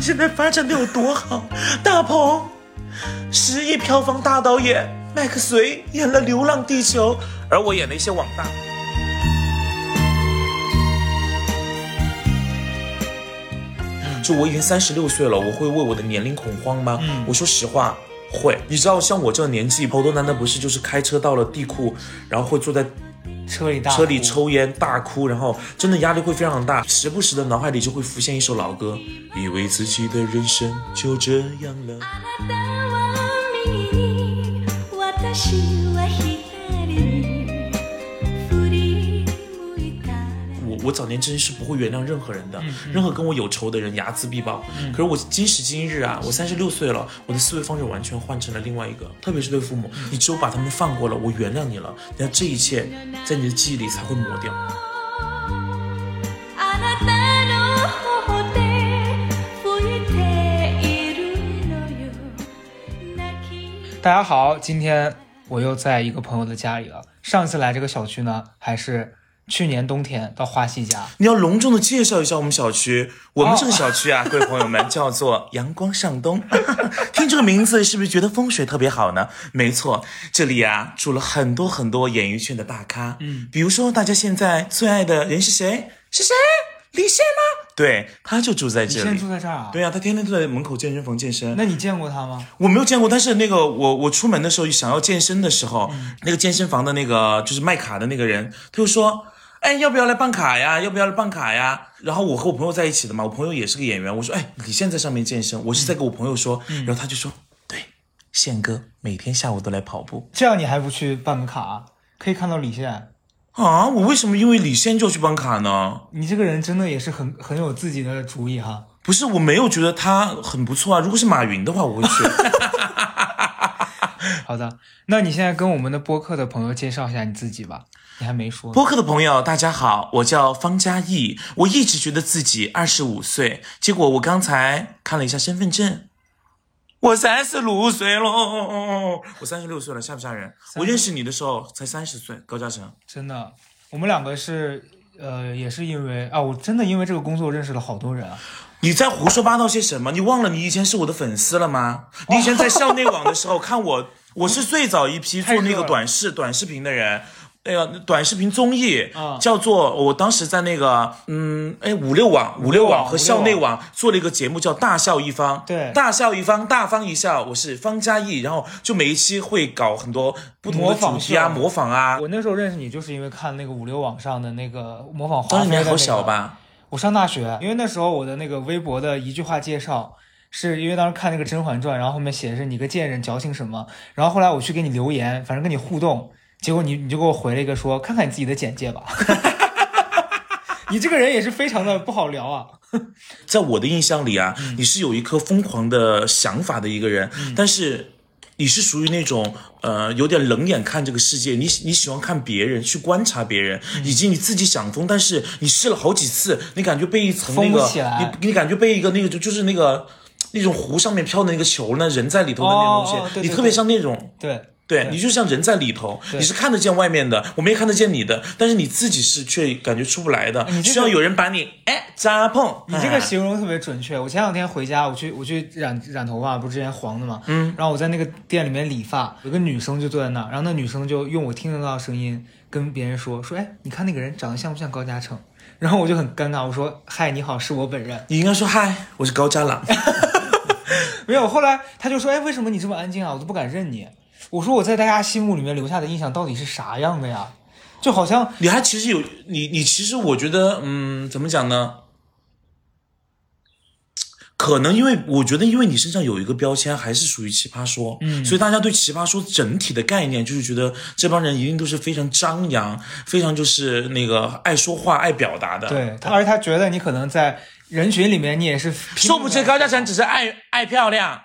现在发展的有多好？大鹏，十亿票房大导演麦克隋演了《流浪地球》，而我演了一些网大。就我已经三十六岁了，我会为我的年龄恐慌吗？我说实话，会。你知道，像我这个年纪，好多男的不是就是开车到了地库，然后会坐在车里大车里抽烟大哭，然后真的压力会非常大，时不时的脑海里就会浮现一首老歌，以为自己的人生就这样了。我我早年真是不会原谅任何人的，任何跟我有仇的人睚眦必报。可是我今时今日啊，我三十六岁了，我的思维方式完全换成了另外一个。特别是对父母，你只有把他们放过了，我原谅你了，那这一切在你的记忆里才会抹掉。あなたの頬で吹いているのよ泣き大家好，今天我又在一个朋友的家里了。上次来这个小区呢，还是 去年冬天到花溪家。你要隆重的介绍一下我们小区。我们这个小区啊，各位朋友们，叫做阳光上东。听这个名字是不是觉得风水特别好呢？没错，这里啊住了很多很多演艺圈的大咖。嗯，比如说大家现在最爱的人是谁？是谁？李现吗？对，他就住在这里你现在。住在这儿啊？对啊，他天天都在门口健身房健身。那你见过他吗？我没有见过，但是那个我我出门的时候想要健身的时候，嗯那个健身房的那个就是卖卡的那个人，他就说。哎，要不要来办卡呀？要不要来办卡呀？然后我和我朋友在一起的嘛，我朋友也是个演员。我说，哎，李现在上面健身，我是在跟我朋友说，嗯然后他就说，对，宪哥每天下午都来跑步这样你还不去办个卡啊？可以看到李现。啊。我为什么因为李现就要去办卡呢？你这个人真的也是很很有自己的主意哈。不是，我没有觉得他很不错啊。如果是马云的话，我会去。好的，那你现在跟我们的播客的朋友介绍一下你自己吧。你还没说。播客的朋友，大家好，我叫方嘉译。我一直觉得自己二十五岁，结果我刚才看了一下身份证，我三十六岁喽。我三十六岁了，吓不吓人？我认识你的时候才三十岁，高嘉诚。真的，我们两个是呃，也是因为啊，我真的因为这个工作认识了好多人啊。你在胡说八道些什么？你忘了你以前是我的粉丝了吗？你以前在校内网的时候 看我，我是最早一批做那个短视短视频的人。那个短视频综艺、啊叫做，我当时在那个，嗯，哎，五六网、五六网和校内网做了一个节目，叫《大笑一方》。对大笑一方，大方一笑。我是方嘉译，然后就每一期会搞很多不同的主题啊，秀模仿啊。我那时候认识你，就是因为看那个五六网上的那个模仿华当时你还好小吧？我上大学，因为那时候我的那个微博的一句话介绍，是因为当时看那个《甄嬛传》，然后后面写的是你个贱人矫情什么，然后后来我去给你留言，反正跟你互动，结果你你就给我回了一个说，看看你自己的简介吧。你这个人也是非常的不好聊啊。在我的印象里啊，你是有一颗疯狂的想法的一个人，但是你是属于那种呃有点冷眼看这个世界，你你喜欢看别人，去观察别人，以及你自己想疯，但是你试了好几次，你感觉被一层那个你你感觉被一个那个就就是那个那种湖上面飘的那个球呢，人在里头的那种东西，哦哦对对你特别像那种。对，对你就像人在里头，你是看得见外面的，我们也看得见你的，但是你自己是却感觉出不来的，你需要有人把你哎扎碰。你这个哎形容特别准确。我前两天回家，我去我去染染头发，不是之前黄的嘛，嗯，然后我在那个店里面理发，有个女生就坐在那儿，然后那女生就用我听得到的声音跟别人说说，哎，你看那个人长得像不像高嘉诚？然后我就很尴尬，我说嗨，你好，是我本人。你应该说嗨，我是高嘉朗。没有，后来他就说，哎，为什么你这么安静啊？我都不敢认你。我说我在大家心目里面留下的印象到底是啥样的呀？就好像你还其实有你，你其实我觉得，嗯，怎么讲呢？可能因为我觉得，因为你身上有一个标签，还是属于奇葩说，嗯，所以大家对奇葩说整体的概念就是觉得这帮人一定都是非常张扬，非常就是那个爱说话、爱表达的。，对他，而且他觉得你可能在人群里面你也是说不知命地高嘉诚只是爱爱漂亮，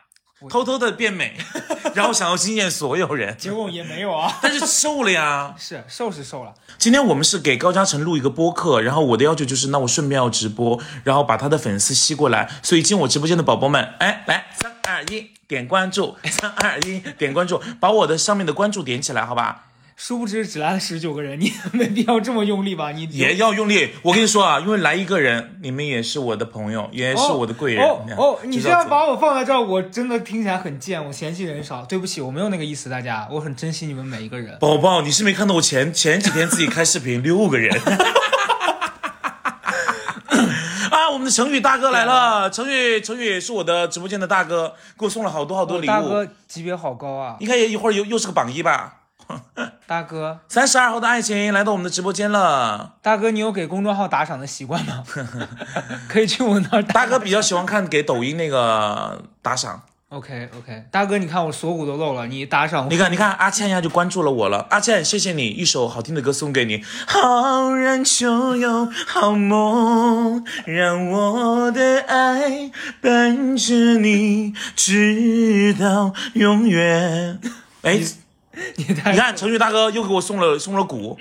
偷偷的变美，然后想要惊艳所有人，结果也没有啊。但是瘦了呀。是瘦是瘦了，今天我们是给高嘉诚录一个播客，然后我的要求就是，那我顺便要直播，然后把他的粉丝吸过来。所以进我直播间的宝宝们，哎，来三二一，点关注，三二一，点关注，把我的上面的关注点起来，好吧？殊不知只来了十九个人，你 没必要这么用力吧？你也要用力。我跟你说啊，因为来一个人，你们也是我的朋友，也是我的贵人。哦哦，你这样把把我放在这儿，我真的听起来很贱，我嫌弃人少。对不起，我没有那个意思，大家，我很珍惜你们每一个人。宝宝，你是没看到我前前几天自己开视频，六个人。啊，我们的成宇大哥来了！成宇，成宇是我的直播间的大哥，给我送了好多好多礼物。大哥级别好高啊！应该也一会儿又又是个榜一吧？大哥，三十二号的爱情来到我们的直播间了。大哥，你有给公众号打赏的习惯吗？可以去我那儿打。大哥比较喜欢看给抖音那个打赏。OK OK，大哥，你看我锁骨都露了，你打赏我。你看，你看，阿倩一下就关注了我了。阿倩，谢谢你，一首好听的歌送给你。好人就有好梦，让我的爱伴着你直到永远。哎，你看，成宇大哥又给我送了送了鼓，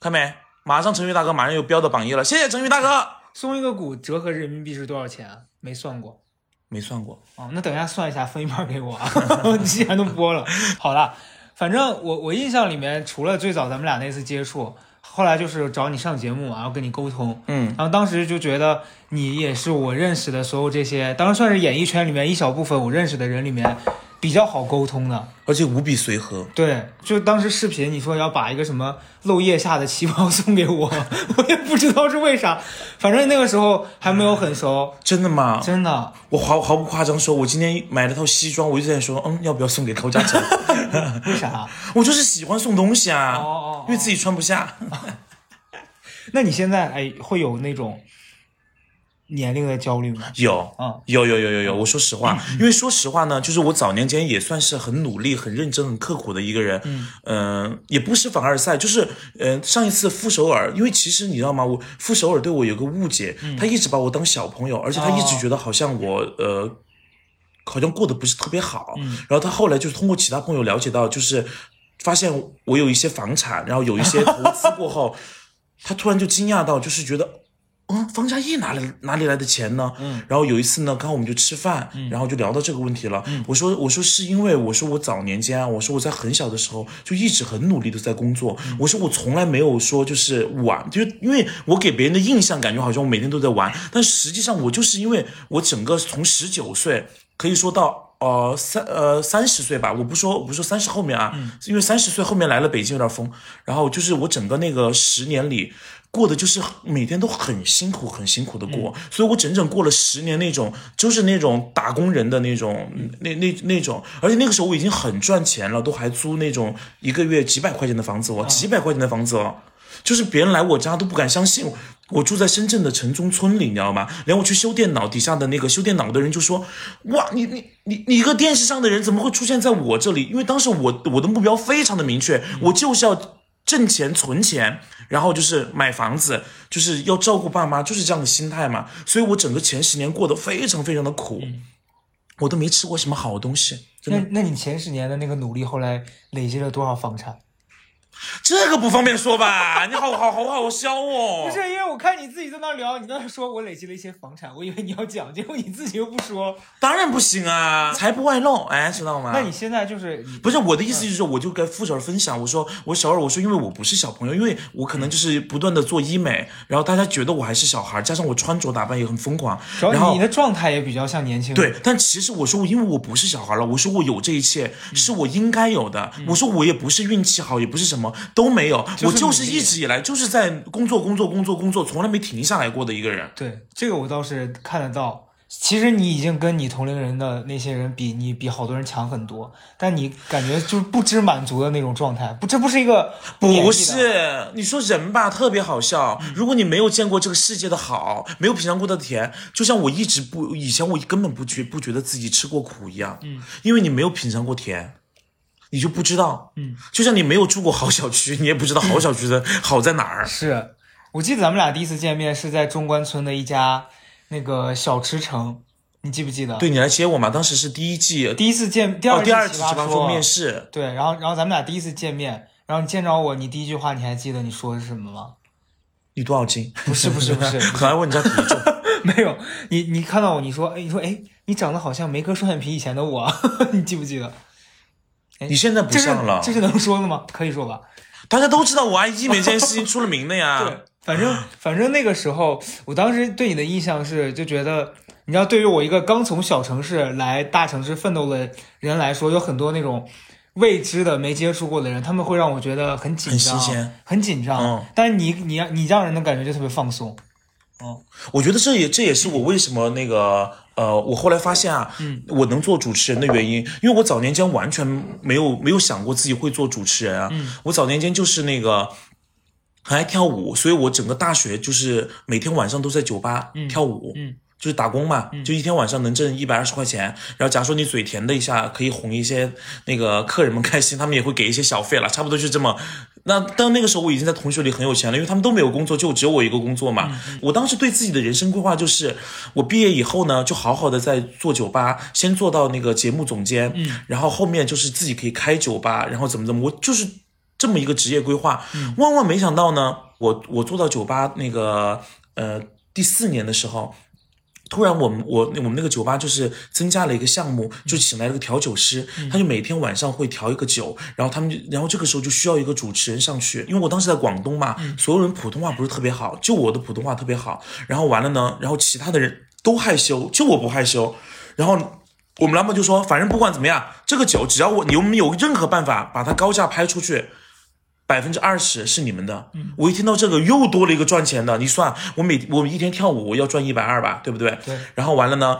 看没？马上成宇大哥马上又飙到榜一了，谢谢成宇大哥。送一个股折合人民币是多少钱啊？没算过。没算过，哦，那等一下算一下，分一半给我啊！既然都播了，好了，反正我我印象里面，除了最早咱们俩那次接触，后来就是找你上节目，然后跟你沟通，嗯，然后当时就觉得你也是我认识的所有这些，当然算是演艺圈里面一小部分我认识的人里面比较好沟通的。而且无比随和。对，就当时视频你说要把一个什么漏腋下的旗袍送给我，我也不知道是为啥，反正那个时候还没有很熟，真的吗？真的。我毫毫不夸张说，我今天买了套西装，我就在说，嗯，要不要送给高嘉诚？为啥？我就是喜欢送东西啊，哦哦哦因为自己穿不下。那你现在哎会有那种年龄的焦虑吗？有，嗯有有有有有。我说实话，因为说实话呢，就是我早年间也算是很努力、很认真、很刻苦的一个人。嗯、也不是凡尔赛，就是嗯、呃上一次傅首尔，因为其实你知道吗？我傅首尔对我有个误解，他一直把我当小朋友，而且他一直觉得好像我呃。好像过得不是特别好，然后他后来就是通过其他朋友了解到，就是发现我有一些房产，然后有一些投资过后，他突然就惊讶到，就是觉得，嗯，方嘉译哪里哪里来的钱呢？嗯，然后有一次呢，刚好我们就吃饭，然后就聊到这个问题了。我说我说是因为我说我早年间啊，我说我在很小的时候就一直很努力的在工作，我说我从来没有说就是玩，就是因为我给别人的印象感觉好像我每天都在玩，但实际上我就是因为我整个从十九岁可以说到。呃，三呃三十岁吧，我不说我不说三十后面啊，因为三十岁后面来了北京有点疯，然后就是我整个那个十年里过的就是每天都很辛苦很辛苦的过，所以我整整过了十年那种就是那种打工人的那种那那那种，而且那个时候我已经很赚钱了，都还租那种一个月几百块钱的房子哦，几百块钱的房子哦。就是别人来我家都不敢相信我，我住在深圳的城中村里，你知道吗？连我去修电脑，底下的那个修电脑的人就说：“哇，你你你你一个电视上的人怎么会出现在我这里？”因为当时我我的目标非常的明确，我就是要挣钱存钱，然后就是买房子，就是要照顾爸妈，就是这样的心态嘛。所以我整个前十年过得非常非常的苦，我都没吃过什么好东西，那那你前十年的那个努力，后来累积了多少房产？这个不方便说吧？你好好好好笑哦。不是，因为我看你自己在那聊，你在那说我累积了一些房产，我以为你要讲，结果你自己又不说。当然不行啊，财不外露，哎，知道吗？那你现在就是不是我的意思，就是说，我就跟付小二分享，我说我小二，我说因为我不是小朋友，因为我可能就是不断的做医美，然后大家觉得我还是小孩，加上我穿着打扮也很疯狂，然后你的状态也比较像年轻人。对，但其实我说，因为我不是小孩了，我说我有这一切嗯是我应该有的。我说我也不是运气好，也不是什么都没有，我就是一直以来就是在工作、工作、工作、工作，从来没停下来过的一个人。对，这个我倒是看得到。其实你已经跟你同龄人的那些人比，你比好多人强很多，但你感觉就是不知满足的那种状态，不，这不是一个不是，你说人吧，特别好笑。如果你没有见过这个世界的好，没有品尝过的甜，就像我一直不，以前我根本不觉不觉得自己吃过苦一样。嗯，因为你没有品尝过甜，你就不知道。嗯，就像你没有住过好小区，你也不知道好小区的 好在哪儿。是我记得咱们俩第一次见面是在中关村的一家那个小吃城，你记不记得？对你来接我嘛？当时是第一季，第一次见，第哦，二第二季季奇葩说面试，对，然后然后咱们俩第一次见面，然后你见着我，你第一句话你还记得你说的是什么吗？你多少斤？不是不是不是很爱问你家体重。没有，你你看到我，你说，哎，你说，哎，你长得好像没割双眼皮以前的我，你记不记得？你现在不像了，这是能说的吗？可以说吧。大家都知道我爱医美这件事情出了名的呀。对，反正反正那个时候，我当时对你的印象是，就觉得，你知道，对于我一个刚从小城市来大城市奋斗的人来说，有很多那种未知的、没接触过的人，他们会让我觉得很紧张，很新鲜，很紧张。嗯但是你你你让人的感觉就特别放松。我觉得这也这也是我为什么那个呃，我后来发现啊，嗯，我能做主持人的原因，因为我早年间完全没有没有想过自己会做主持人啊，嗯，我早年间就是那个。很爱跳舞，所以我整个大学就是每天晚上都在酒吧跳舞，嗯就是打工嘛，就一天晚上能挣一百二十块钱。然后假如说你嘴甜的一下，可以哄一些那个客人们开心，他们也会给一些小费了，差不多就这么。那但那个时候我已经在同学里很有钱了，因为他们都没有工作，就只有我一个工作嘛。我当时对自己的人生规划就是，我毕业以后呢，就好好的在做酒吧，先做到那个节目总监，然后后面就是自己可以开酒吧，然后怎么怎么，我就是这么一个职业规划。万万没想到呢，我我做到酒吧那个呃第四年的时候。突然我们我我们那个酒吧就是增加了一个项目，就请来了个调酒师，他就每天晚上会调一个酒，然后他们就然后这个时候就需要一个主持人上去，因为我当时在广东嘛，所有人普通话不是特别好，就我的普通话特别好，然后完了呢，然后其他的人都害羞，就我不害羞，然后。我们老板就说，反正不管怎么样，这个酒只要我你们有任何办法把它高价拍出去，百分之二十是你们的。嗯我一听到这个，又多了一个赚钱的。你算，我每我一天跳舞，我要赚一百二吧，对不对？对。然后完了呢，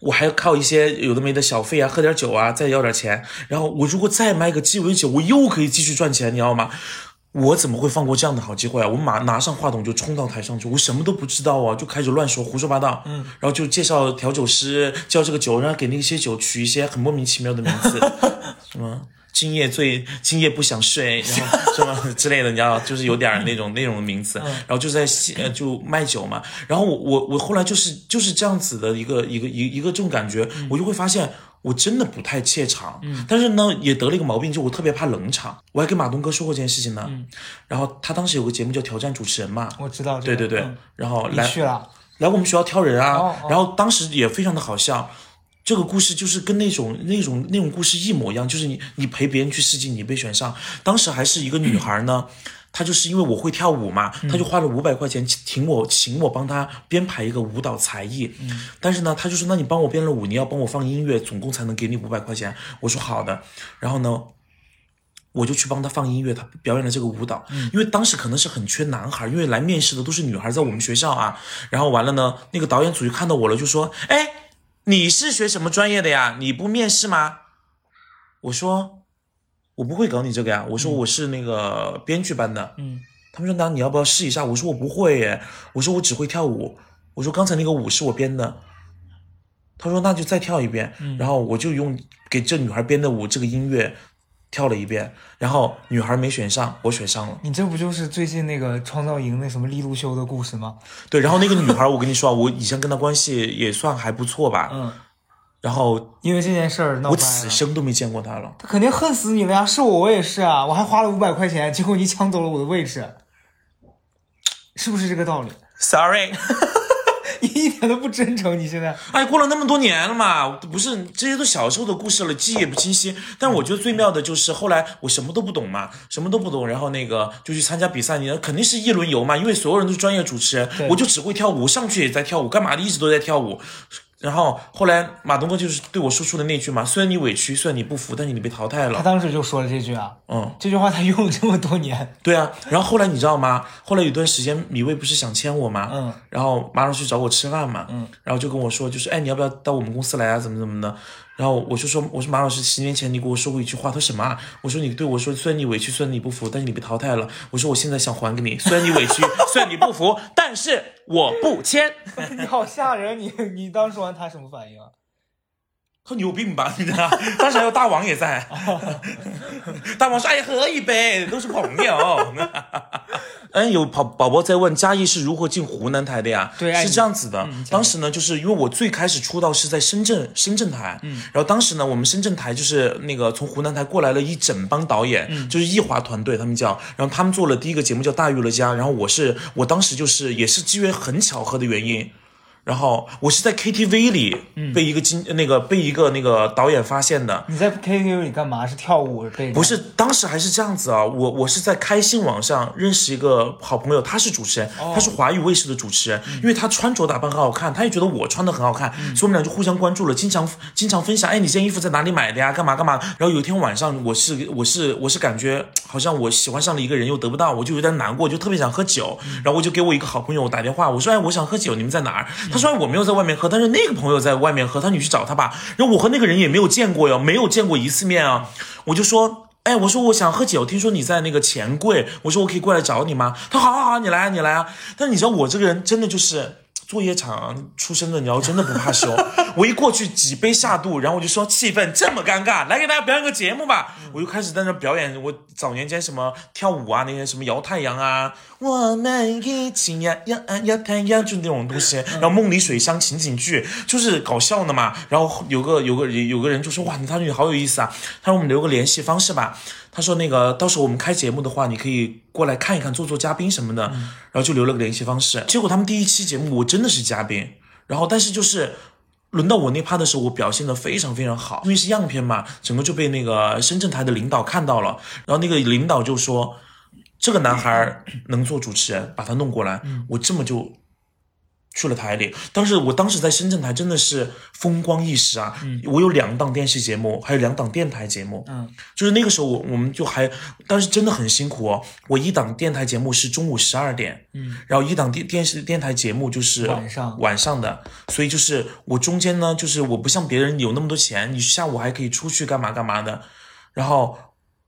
我还靠一些有的没的小费啊，喝点酒啊，再要点钱。然后我如果再卖个鸡尾酒，我又可以继续赚钱，你知道吗？我怎么会放过这样的好机会啊？我马拿上话筒就冲到台上去，我什么都不知道啊，就开始乱说，胡说八道。嗯，然后就介绍调酒师，叫这个酒，然后给那些酒取一些很莫名其妙的名字，什么今夜醉，今夜不想睡，然后什么之类的，你知道，就是有点儿那种那种名词，然后就在呃就卖酒嘛。然后我我我后来就是就是这样子的一个一个一一个这种感觉，我就会发现。我真的不太怯场，嗯，但是呢，也得了一个毛病，就我特别怕冷场。我还跟马东哥说过这件事情呢，嗯，然后他当时有个节目叫《挑战主持人》嘛，我知道，对对对，嗯。然后来你去了，来我们学校挑人啊，哦哦。然后当时也非常的好笑。这个故事就是跟那种那种那种故事一模一样，就是你你陪别人去试镜，你被选上。当时还是一个女孩呢，她就是因为我会跳舞嘛，她就花了五百块钱请我请我帮她编排一个舞蹈才艺。但是呢，她就说那你帮我编了舞，你要帮我放音乐，总共才能给你五百块钱。我说好的。然后呢，我就去帮她放音乐，她表演了这个舞蹈。因为当时可能是很缺男孩，因为来面试的都是女孩，在我们学校啊。然后完了呢，那个导演组就看到我了，就说：“哎，你是学什么专业的呀？你不面试吗？”我说：“我不会搞你这个呀。”我说：“我是那个编剧班的。”嗯，他们说：“那你要不要试一下？”我说：“我不会耶。”我说：“我只会跳舞。”我说：“刚才那个舞是我编的。”他说：“那就再跳一遍。然后我就用给这女孩编的舞这个音乐跳了一遍，然后女孩没选上，我选上了。你这不就是最近那个创造营那什么利路修的故事吗？对，然后那个女孩，我跟你说啊，我以前跟她关系也算还不错吧。嗯，然后因为这件事儿闹我。此生都没见过她了。她肯定恨死你了呀！是我，我也是啊，我还花了五百块钱，结果你抢走了我的位置，是不是这个道理？Sorry，你一点都不真诚，你现在哎，过了那么多年了嘛，不是这些都小时候的故事了，记忆也不清晰。但我觉得最妙的就是后来我什么都不懂嘛，什么都不懂，然后那个就去参加比赛，你肯定是一轮游嘛，因为所有人都是专业主持人，我就只会跳舞，上去也在跳舞，干嘛的一直都在跳舞。然后后来马东哥就是对我说出的那句嘛，虽然你委屈，虽然你不服，但是你被淘汰了他。当时就说了这句啊，嗯，这句话他用了这么多年，对啊。然后后来你知道吗？后来有段时间米未不是想签我吗？嗯，然后马上去找我吃饭嘛，嗯，然后就跟我说，就是哎，你要不要到我们公司来啊？怎么怎么的？然后我就说，我说马老师，十年前你给我说过一句话，他说什么啊？我说你对我说，虽然你委屈，虽然你不服，但是你被淘汰了。我说我现在想还给你，虽然你委屈，虽然你不服，但是我不签。你好吓人！你你当时说完他什么反应啊？他有病吧？你知道？当时还有大王也在，大王说：“哎，喝一杯，都是朋友。”嗯，有宝宝宝在问嘉义是如何进湖南台的呀？对哎是这样子的。当时呢，就是因为我最开始出道是在深圳，深圳台。嗯。然后当时呢，我们深圳台就是那个从湖南台过来了一整帮导演，就是艺华团队，他们叫。然后他们做了第一个节目叫《大娱乐家》，然后我是我当时就是也是机缘很巧合的原因。然后我是在 KTV 里嗯被一个经、那个被一个那个导演发现的。你在 KTV 里干嘛？是跳舞被不是，当时还是这样子啊，我我是在开心网上认识一个好朋友，他是主持人，哦他是华语卫视的主持人，嗯因为他穿着打扮很好看，他也觉得我穿的很好看，所以我们俩就互相关注了，经常经常分享，哎，你这件衣服在哪里买的呀？干嘛干嘛？然后有一天晚上，我是我是我是感觉好像我喜欢上了一个人又得不到，我就有点难过，就特别想喝酒，嗯然后我就给我一个好朋友打电话，我说，哎，我想喝酒，你们在哪儿？他说，我没有在外面喝，但是那个朋友在外面喝，他说你去找他吧。然后我和那个人也没有见过哟，没有见过一次面啊，我就说。哎，我说我想喝酒，听说你在那个钱柜，我说我可以过来找你吗？他好好好，你来啊，你来啊。但是你知道我这个人真的就是作业场出身的，你要真的不怕羞。我一过去几杯下肚，然后我就说气氛这么尴尬，来给大家表演个节目吧。我就开始在那表演我早年间什么跳舞啊，那些什么摇太阳啊，我们一起呀呀啊摇太阳，就那种东西。然后梦里水乡情景剧就是搞笑的嘛。然后有个有个有个人就说哇，你他说你好有意思啊，他说我们留个联系方式吧。他说那个到时候我们开节目的话，你可以过来看一看，做做嘉宾什么的。然后就留了个联系方式。结果他们第一期节目我真的是嘉宾，然后但是就是。轮到我那趴的时候，我表现的非常非常好，因为是样片嘛，整个就被那个深圳台的领导看到了，然后那个领导就说，这个男孩能做主持人，把他弄过来，我这么就去了台里。当时我当时在深圳台真的是风光一时啊，我有两档电视节目，还有两档电台节目，嗯，就是那个时候我我们就还，当时真的很辛苦哦。我一档电台节目是中午十二点，嗯，然后一档电电视电台节目就是晚上晚上的，所以就是我中间呢，就是我不像别人有那么多钱，你下午还可以出去干嘛干嘛的，然后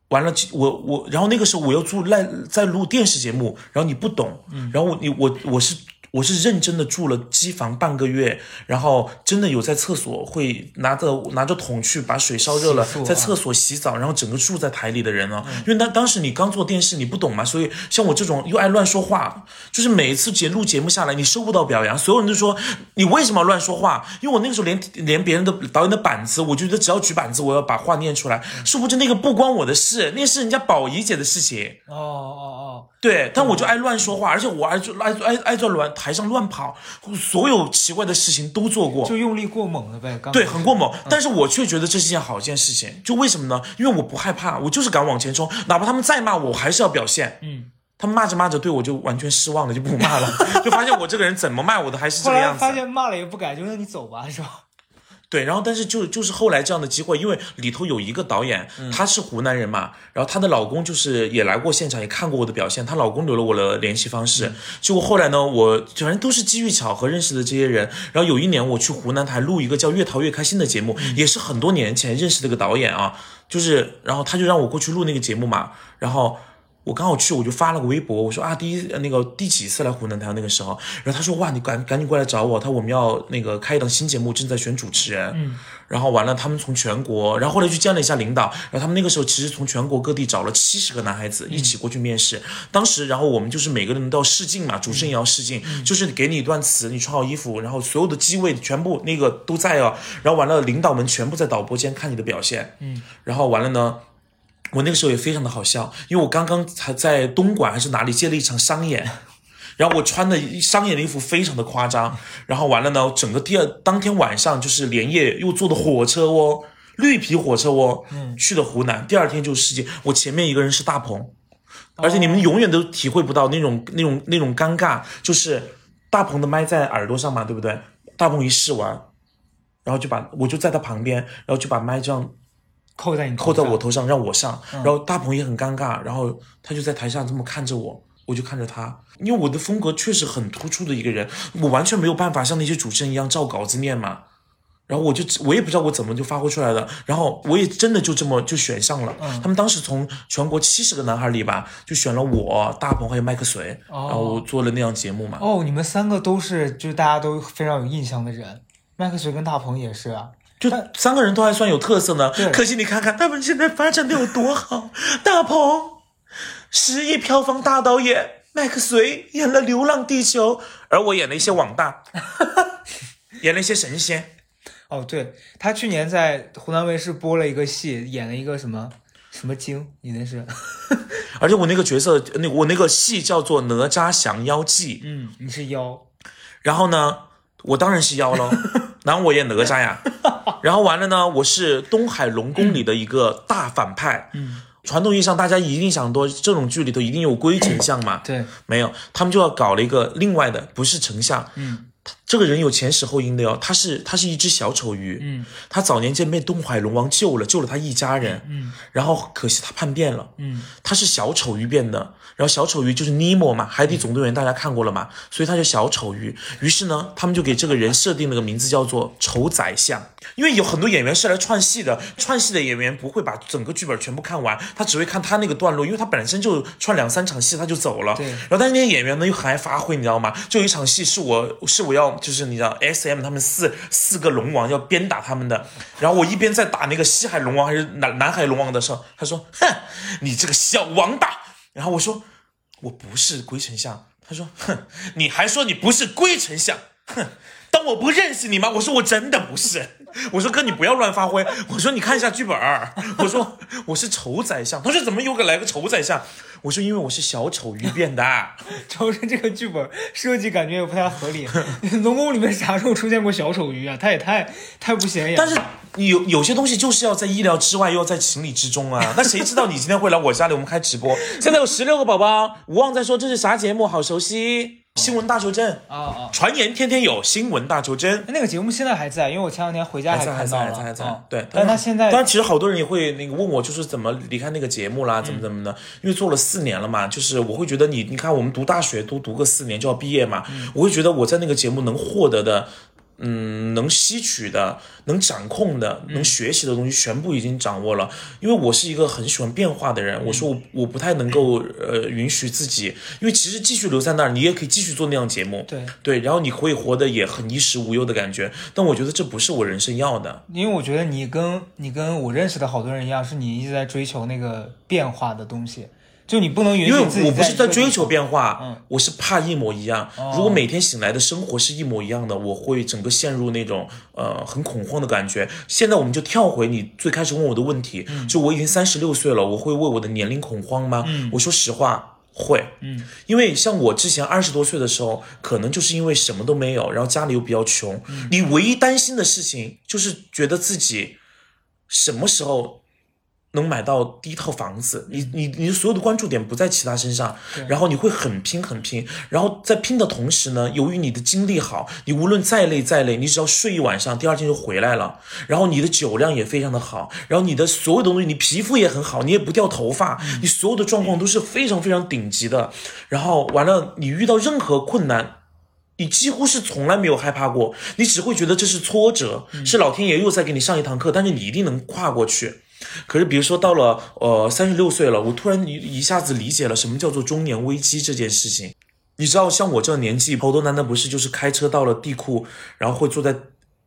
完了，我我然后那个时候我又做赖在录电视节目，然后你不懂，然后我你我我是。我是认真的住了机房半个月，然后真的有在厕所会拿着拿着桶去把水烧热了，啊在厕所洗澡，然后整个住在台里的人啊，因为当当时你刚做电视，你不懂嘛，所以像我这种又爱乱说话，就是每一次节录节目下来，你收不到表扬，所有人都说你为什么要乱说话？因为我那个时候连连别人的导演的板子，我觉得只要举板子，我要把话念出来，殊不知那个不关我的事，那是人家宝仪姐的事情。哦哦哦对，但我就爱乱说话，而且我爱就爱爱爱在乱台上乱跑，所有奇怪的事情都做过哦，。就用力过猛了呗。刚对，很过猛，但是我却觉得这是一件好件事情。就为什么呢？因为我不害怕，我就是敢往前冲，哪怕他们再骂我，我还是要表现。嗯，他们骂着骂着对我就完全失望了，就不骂了，就发现我这个人怎么骂我都还是这个样子。发现骂了也不改，就让你走吧，是吧？对，然后但是就就是后来这样的机会，因为里头有一个导演，她是湖南人嘛，然后她的老公就是也来过现场，也看过我的表现，她老公留了我的联系方式。结果后来呢，我反正都是机遇巧合认识的这些人。然后有一年我去湖南台录一个叫《越淘越开心》的节目，也是很多年前认识的一个导演啊，就是然后他就让我过去录那个节目嘛，然后。我刚好去，我就发了个微博，我说啊，第一那个第几次来湖南台那个时候，然后他说哇，你赶赶紧过来找我，他说我们要那个开一档新节目，正在选主持人，嗯，然后完了，他们从全国，然后后来去见了一下领导，然后他们那个时候其实从全国各地找了七十个男孩子一起过去面试，当时然后我们就是每个人都要试镜嘛，主持人也要试镜，就是给你一段词，你穿好衣服，然后所有的机位全部那个都在哦，然后完了，领导们全部在导播间看你的表现，嗯，然后完了呢。我那个时候也非常的好笑，因为我刚刚才在东莞还是哪里接了一场商演，然后我穿的商演的衣服非常的夸张，然后完了呢，整个第二当天晚上就是连夜又坐的火车哦，绿皮火车哦，去的湖南，第二天就是世界，我前面一个人是大鹏，而且你们永远都体会不到那种那种那种尴尬，就是大鹏的麦在耳朵上嘛，对不对？大鹏一试完，然后就把我就在他旁边，然后就把麦这样扣在你头扣在我头上让我上，然后大鹏也很尴尬，然后他就在台下这么看着我，我就看着他，因为我的风格确实很突出的一个人，我完全没有办法像那些主持人一样照稿子念嘛。然后我就我也不知道我怎么就发挥出来了，然后我也真的就这么就选上了。他们当时从全国七十个男孩里吧，就选了我、大鹏还有麦克隋，然后做了那样节目嘛。哦，你们三个都是就是大家都非常有印象的人，麦克隋跟大鹏也是啊。就三个人都还算有特色呢，可惜你看看他们现在发展的有多好。大鹏，十亿票房大导演，麦克隋演了《流浪地球》，而我演了一些网大，演了一些神仙。哦，对他去年在湖南卫视播了一个戏，演了一个什么什么精，你那是？而且我那个角色，那我那个戏叫做《哪吒降妖记》，嗯，你是妖。然后呢，我当然是妖喽，然后我演哪吒呀，然后完了呢，我是东海龙宫里的一个大反派。嗯，传统意义上大家一定想多，这种剧里头一定有龟丞相嘛？对，没有，他们就要搞了一个另外的，不是丞相。嗯，这个人有前史后因的哟，他是他是一只小丑鱼。嗯，他早年间被东海龙王救了，救了他一家人。嗯，然后可惜他叛变了。嗯，他是小丑鱼变的，然后小丑鱼就是尼莫嘛，《海底总动员》大家看过了嘛，所以他叫小丑鱼。于是呢，他们就给这个人设定了个名字叫做丑宰相，因为有很多演员是来串戏的，串戏的演员不会把整个剧本全部看完，他只会看他那个段落，因为他本身就串两三场戏他就走了。对然后但是那些演员呢又很爱发挥，你知道吗？就有一场戏是我是我要就是你知道 S M 他们四四个龙王要鞭打他们的，然后我一边在打那个西海龙王还是南南海龙王的时候，他说：“哼，你这个小王八。”然后我说：“我不是龟丞相。”他说：“哼，你还说你不是龟丞相？哼，当我不认识你吗？”我说：“我真的不是。” 我说：“哥，你不要乱发挥。”我说：“你看一下剧本儿。”我说：“我是丑宰相。”他说：“怎么又给来个丑宰相？”我说：“因为我是小丑鱼变的。”主要是这个剧本设计感觉也不太合理。龙宫里面啥时候出现过小丑鱼啊？他也太太不显眼。但是有有些东西就是要在意料之外，又要在情理之中啊。那谁知道你今天会来我家里，我们开直播。现在有十六个宝宝，无望在说这是啥节目，好熟悉。新闻大求真，啊啊，传言天天有新闻大求真。那个节目现在还在，因为我前两天回家还在，还在，看到了。还在，还在嗯。对，但他现在当然，其实好多人也会那个问我，就是怎么离开那个节目啦，怎么怎么的。嗯因为做了四年了嘛，就是我会觉得你，你看我们读大学都读个四年就要毕业嘛，嗯我会觉得我在那个节目能获得的。嗯，能吸取的、能掌控的、嗯能学习的东西，全部已经掌握了。因为我是一个很喜欢变化的人，我说我我不太能够呃允许自己，因为其实继续留在那儿，你也可以继续做那样节目，对对，然后你可以活得也很衣食无忧的感觉。但我觉得这不是我人生要的。因为我觉得你跟你跟我认识的好多人一样，是你一直在追求那个变化的东西，就你不能允因为许自己我不是在追求变化，嗯我是怕一模一样。如果每天醒来的生活是一模一样的，我会整个陷入那种呃很恐慌的感觉。现在我们就跳回你最开始问我的问题，嗯就我已经三十六岁了，我会为我的年龄恐慌吗？我说实话，会。嗯，因为像我之前二十多岁的时候，可能就是因为什么都没有，然后家里又比较穷，嗯你唯一担心的事情就是觉得自己什么时候能买到第一套房子，你你你所有的关注点不在其他身上，然后你会很拼很拼，然后在拼的同时呢，由于你的精力好，你无论再累再累，你只要睡一晚上，第二天就回来了，然后你的酒量也非常的好，然后你的所有的东西，你皮肤也很好，你也不掉头发，你所有的状况都是非常非常顶级的，然后完了，你遇到任何困难。你几乎是从来没有害怕过，你只会觉得这是挫折，是老天爷又在给你上一堂课，但是你一定能跨过去。可是，比如说到了呃三十六岁了，我突然一一下子理解了什么叫做中年危机这件事情。你知道，像我这个年纪，好多男的不是就是开车到了地库，然后会坐在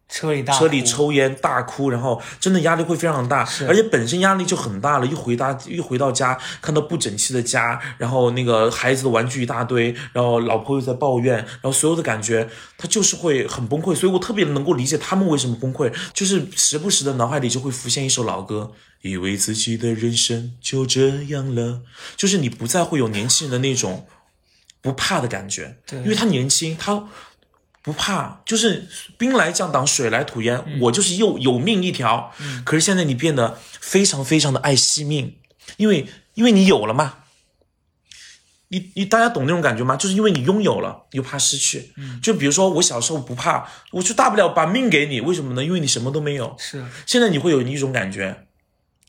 车里大车里抽烟大哭，然后真的压力会非常大，而且本身压力就很大了。一回到一回到家，看到不整齐的家，然后那个孩子的玩具一大堆，然后老婆又在抱怨，然后所有的感觉，他就是会很崩溃。所以我特别能够理解他们为什么崩溃，就是时不时的脑海里就会浮现一首老歌。以为自己的人生就这样了，就是你不再会有年轻人的那种不怕的感觉，对因为他年轻，他不怕，就是兵来将挡，水来土掩，我就是又有命一条。可是现在你变得非常非常的爱惜命，因为因为你有了嘛。你你大家懂那种感觉吗？就是因为你拥有了，又怕失去。就比如说我小时候不怕，我就大不了把命给你，为什么呢？因为你什么都没有。是现在你会有一种感觉，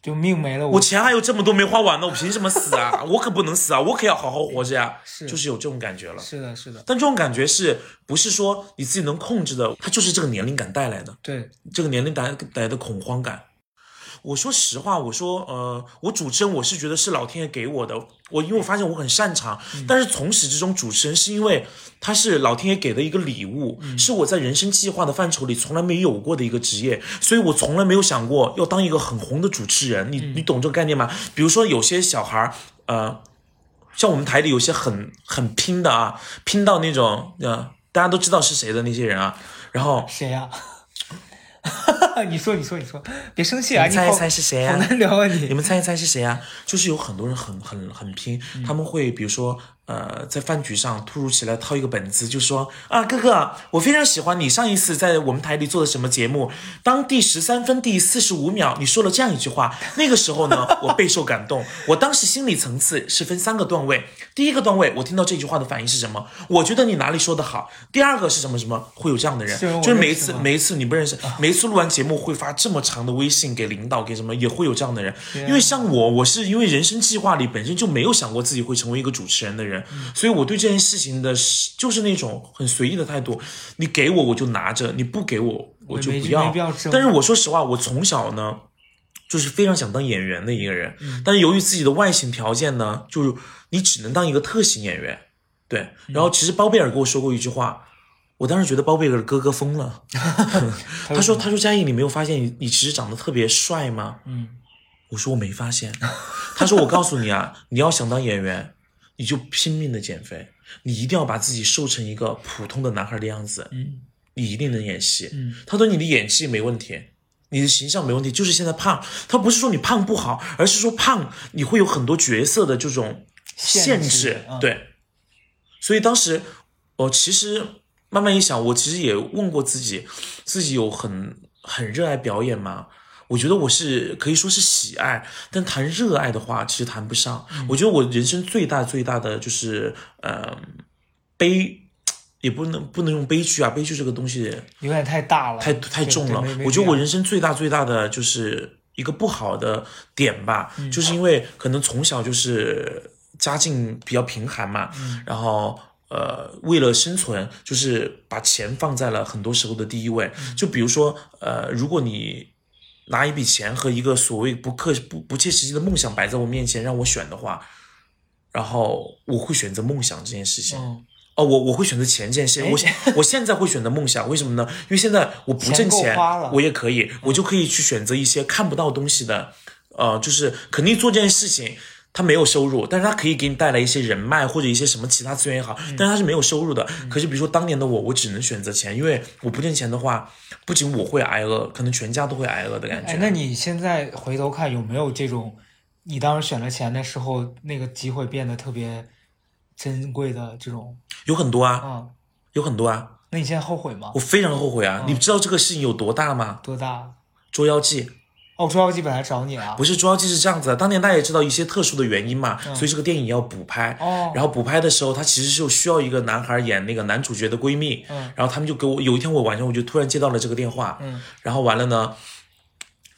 就命没了，我钱还有这么多没花完呢，我凭什么死啊？我可不能死啊，我可要好好活着呀。是就是有这种感觉了。是的，是的，但这种感觉是不是说你自己能控制的？它就是这个年龄感带来的，对，这个年龄带带来的恐慌感。我说实话，我说呃，我主持人我是觉得是老天爷给我的，我因为我发现我很擅长，但是从始至终主持人是因为他是老天爷给的一个礼物，是我在人生计划的范畴里从来没有过的一个职业，所以我从来没有想过要当一个很红的主持人。你你懂这个概念吗？比如说有些小孩儿，呃，像我们台里有些很很拼的啊，拼到那种呃，大家都知道是谁的那些人啊，然后谁呀、你说，你说，你说，别生气啊！你猜一猜是谁呀好难聊啊你！你们猜一猜是谁啊？就是有很多人很很很拼，他们会比如说呃，在饭局上突如其来掏一个本子，就说啊，哥哥，我非常喜欢你上一次在我们台里做的什么节目，当第十三分第四十五秒你说了这样一句话，那个时候呢，我备受感动。我当时心理层次是分三个段位，第一个段位，我听到这句话的反应是什么？我觉得你哪里说的好。第二个是什么什么？会有这样的人，是就是每一次每一次你不认识，每一次录完节目会发这么长的微信给领导给什么，也会有这样的人。因为像我，我是因为人生计划里本身就没有想过自己会成为一个主持人的人，所以我对这件事情的是就是那种很随意的态度。你给我我就拿着，你不给我我就不要。但是我说实话，我从小呢。就是非常想当演员的一个人，但是由于自己的外形条件呢，就是你只能当一个特型演员，对。然后其实包贝尔跟我说过一句话，我当时觉得包贝尔的哥哥疯了。他说：“他说嘉译，你没有发现你你其实长得特别帅吗？”嗯，我说我没发现。他说：“我告诉你啊，你要想当演员，你就拼命的减肥，你一定要把自己瘦成一个普通的男孩的样子，嗯，你一定能演戏。嗯，他说你的演技没问题，你的形象没问题，就是现在胖。他不是说你胖不好，而是说胖你会有很多角色的这种限限制对。所以当时我其实慢慢一想，我其实也问过自己，自己有很很热爱表演吗？我觉得我是可以说是喜爱，但谈热爱的话，其实谈不上。我觉得我人生最大最大的就是，呃，悲，也不能不能用悲剧啊，悲剧这个东西有点太大了，太太重了。我觉得我人生最大最大的就是一个不好的点吧，嗯就是因为可能从小就是家境比较贫寒嘛，嗯然后。呃，为了生存，就是把钱放在了很多时候的第一位。嗯就比如说，呃，如果你拿一笔钱和一个所谓不客不不切实际的梦想摆在我面前让我选的话，然后我会选择梦想这件事情。嗯，哦，我我会选择钱这件事，我现 我现在会选择梦想，为什么呢？因为现在我不挣钱我也可以，我就可以去选择一些看不到东西的，呃，就是肯定做这件事情。他没有收入，但是他可以给你带来一些人脉或者一些什么其他资源也好，但是他是没有收入的。可是比如说当年的我，我只能选择钱，因为我不挣钱的话，不仅我会挨饿，可能全家都会挨饿的感觉。哎，那你现在回头看有没有这种，你当时选了钱的时候，那个机会变得特别珍贵的这种，有很多啊，嗯，有很多啊，那你现在后悔吗我？非常后悔啊！你知道这个事情有多大吗？多大？《捉妖记》哦，捉妖记本来找你啊，不是《捉妖记》是这样子的，当年大家也知道一些特殊的原因嘛，所以这个电影要补拍。哦然后补拍的时候，他其实就需要一个男孩演那个男主角的闺蜜。嗯然后他们就给我有一天我晚上我就突然接到了这个电话。嗯然后完了呢，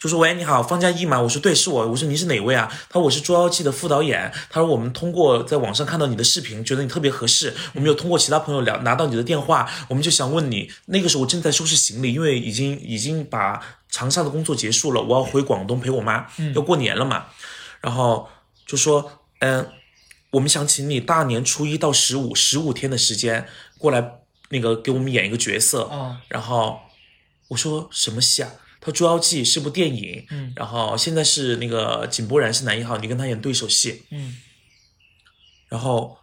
就说喂你好，方嘉译吗？我说对，是我。我说您是哪位啊？他说我是《捉妖记》的副导演。他说我们通过在网上看到你的视频，觉得你特别合适，我们有通过其他朋友聊拿到你的电话，我们就想问你，那个时候我正在收拾行李，因为已经已经把长沙的工作结束了，我要回广东陪我妈，要过年了嘛。然后就说，嗯，我们想请你大年初一到十五十五天的时间过来，那个给我们演一个角色。哦然后我说什么戏啊？他说《捉妖记》是部电影，嗯然后现在是那个井柏然是男一号，你跟他演对手戏。嗯然后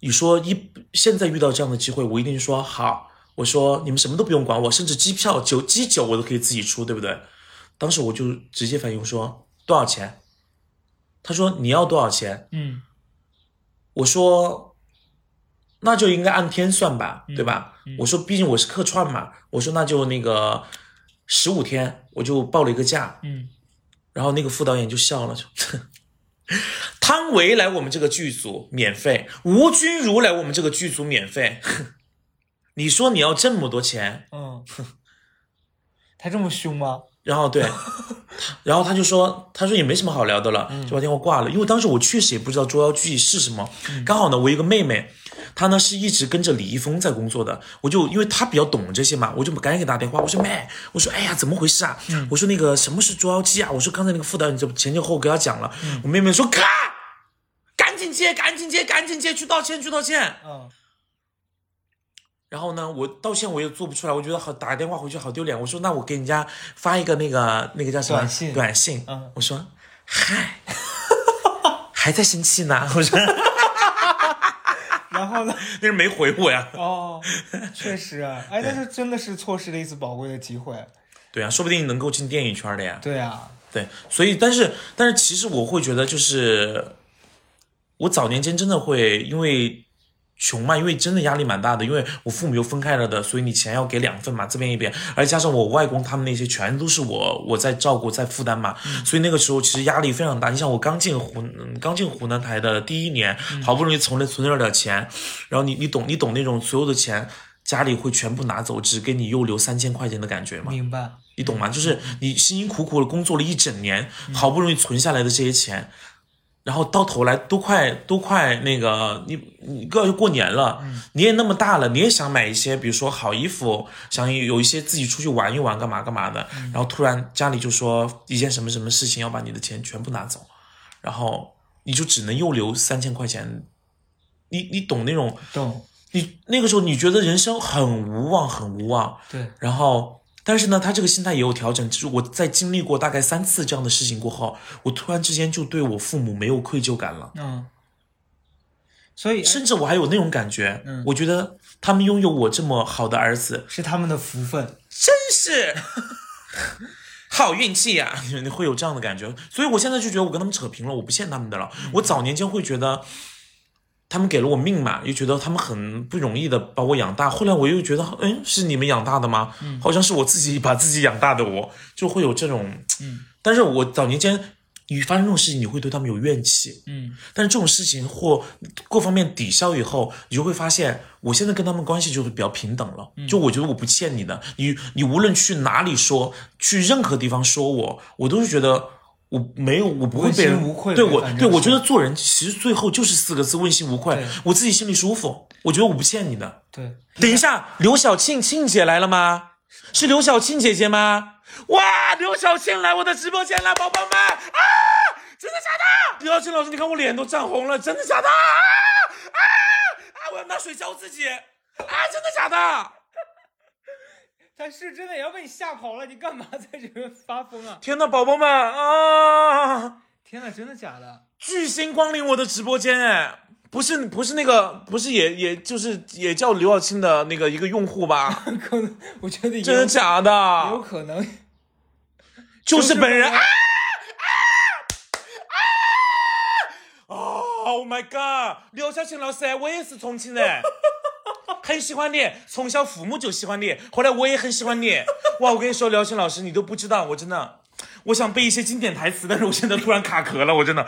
你说一现在遇到这样的机会，我一定说好。我说你们什么都不用管我，甚至机票酒机酒我都可以自己出，对不对？当时我就直接反应我说多少钱？他说你要多少钱？嗯我说那就应该按天算吧，嗯对吧？我说毕竟我是客串嘛，我说那就那个十五天，我就报了一个价，嗯，然后那个副导演就笑了，就 汤唯来我们这个剧组免费，吴君如来我们这个剧组免费，你说你要这么多钱，嗯，他这么凶吗？然后对，然后他就说，他说也没什么好聊的了，就把电话挂了。因为当时我确实也不知道捉妖记是什么，刚好呢，我有一个妹妹，她呢是一直跟着李易峰在工作的，我就因为她比较懂这些嘛，我就赶紧给她打电话，我说妹，我说哎呀怎么回事啊？我说那个什么是捉妖记啊？我说刚才那个副导演就前前后后给她讲了，我妹妹说咔，赶紧接，赶紧接，赶紧接，去道歉，去道歉。嗯然后呢，我道歉我也做不出来，我觉得好打个电话回去好丢脸。我说那我给人家发一个那个那个叫什么短信短信，嗯我说嗨，还在生气呢？我说 然后呢？那人没回我呀。哦，确实啊，哎，但是真的是错失了一次宝贵的机会。对啊，说不定能够进电影圈的呀。对啊，对，所以但是但是其实我会觉得就是，我早年间真的会因为穷嘛，因为真的压力蛮大的，因为我父母又分开了的，所以你钱要给两份嘛，这边一边，而加上我外公他们那些全都是我我在照顾在负担嘛，所以那个时候其实压力非常大。你想我刚进湖嗯刚进湖南台的第一年，好不容易存了存了点钱，然后你你懂你懂那种所有的钱家里会全部拿走，只给你又留三千块钱的感觉吗？明白。你懂吗？就是你辛辛苦苦的工作了一整年，好不容易存下来的这些钱，然后到头来都快都快那个，你你要过年了，你也那么大了，你也想买一些，比如说好衣服，想有一些自己出去玩一玩，干嘛干嘛的，然后突然家里就说一件什么什么事情要把你的钱全部拿走，然后你就只能又留三千块钱，你你懂那种，懂。你那个时候你觉得人生很无望，很无望，对，然后，但是呢，他这个心态也有调整。就是我在经历过大概三次这样的事情过后，我突然之间就对我父母没有愧疚感了，嗯。所以甚至我还有那种感觉，嗯我觉得他们拥有我这么好的儿子，是他们的福分。真是 好运气呀、你会有这样的感觉。所以我现在就觉得我跟他们扯平了，我不欠他们的了。我早年间会觉得。他们给了我命嘛，又觉得他们很不容易的把我养大。后来我又觉得，哎，是你们养大的吗？好像是我自己把自己养大的我，就会有这种。嗯，但是我早年间，你发生这种事情，你会对他们有怨气。嗯，但是这种事情或各方面抵消以后，你就会发现，我现在跟他们关系就是比较平等了。就我觉得我不欠你的，你你无论去哪里说，去任何地方说我，我都是觉得我没有，我不会被人无愧对我，对我觉得做人其实最后就是四个字：问心无愧。我自己心里舒服，我觉得我不欠你的。对，等一下，刘晓庆庆姐来了吗？是刘晓庆姐姐吗？哇，刘晓庆来我的直播间了，宝宝们啊！真的假的？刘晓庆老师，你看我脸都涨红了，真的假的？啊啊啊！我要拿水浇自己啊！真的假的？但是真的也要被你吓跑了，你干嘛在这边发疯啊？天呐，宝宝们啊！天呐，真的假的？巨星光临我的直播间，哎，不是不是那个，不是也也就是也叫刘晓庆的那个一个用户吧？可能我觉得也真的假的？有？可能。就是本人就是啊！啊！啊！Oh my god！刘晓庆老师，我也是重庆人，很喜欢你，从小父母就喜欢你，后来我也很喜欢你。哇，我跟你说，刘晓庆老师，你都不知道，我真的，我想背一些经典台词，但是我现在突然卡壳了，我真的。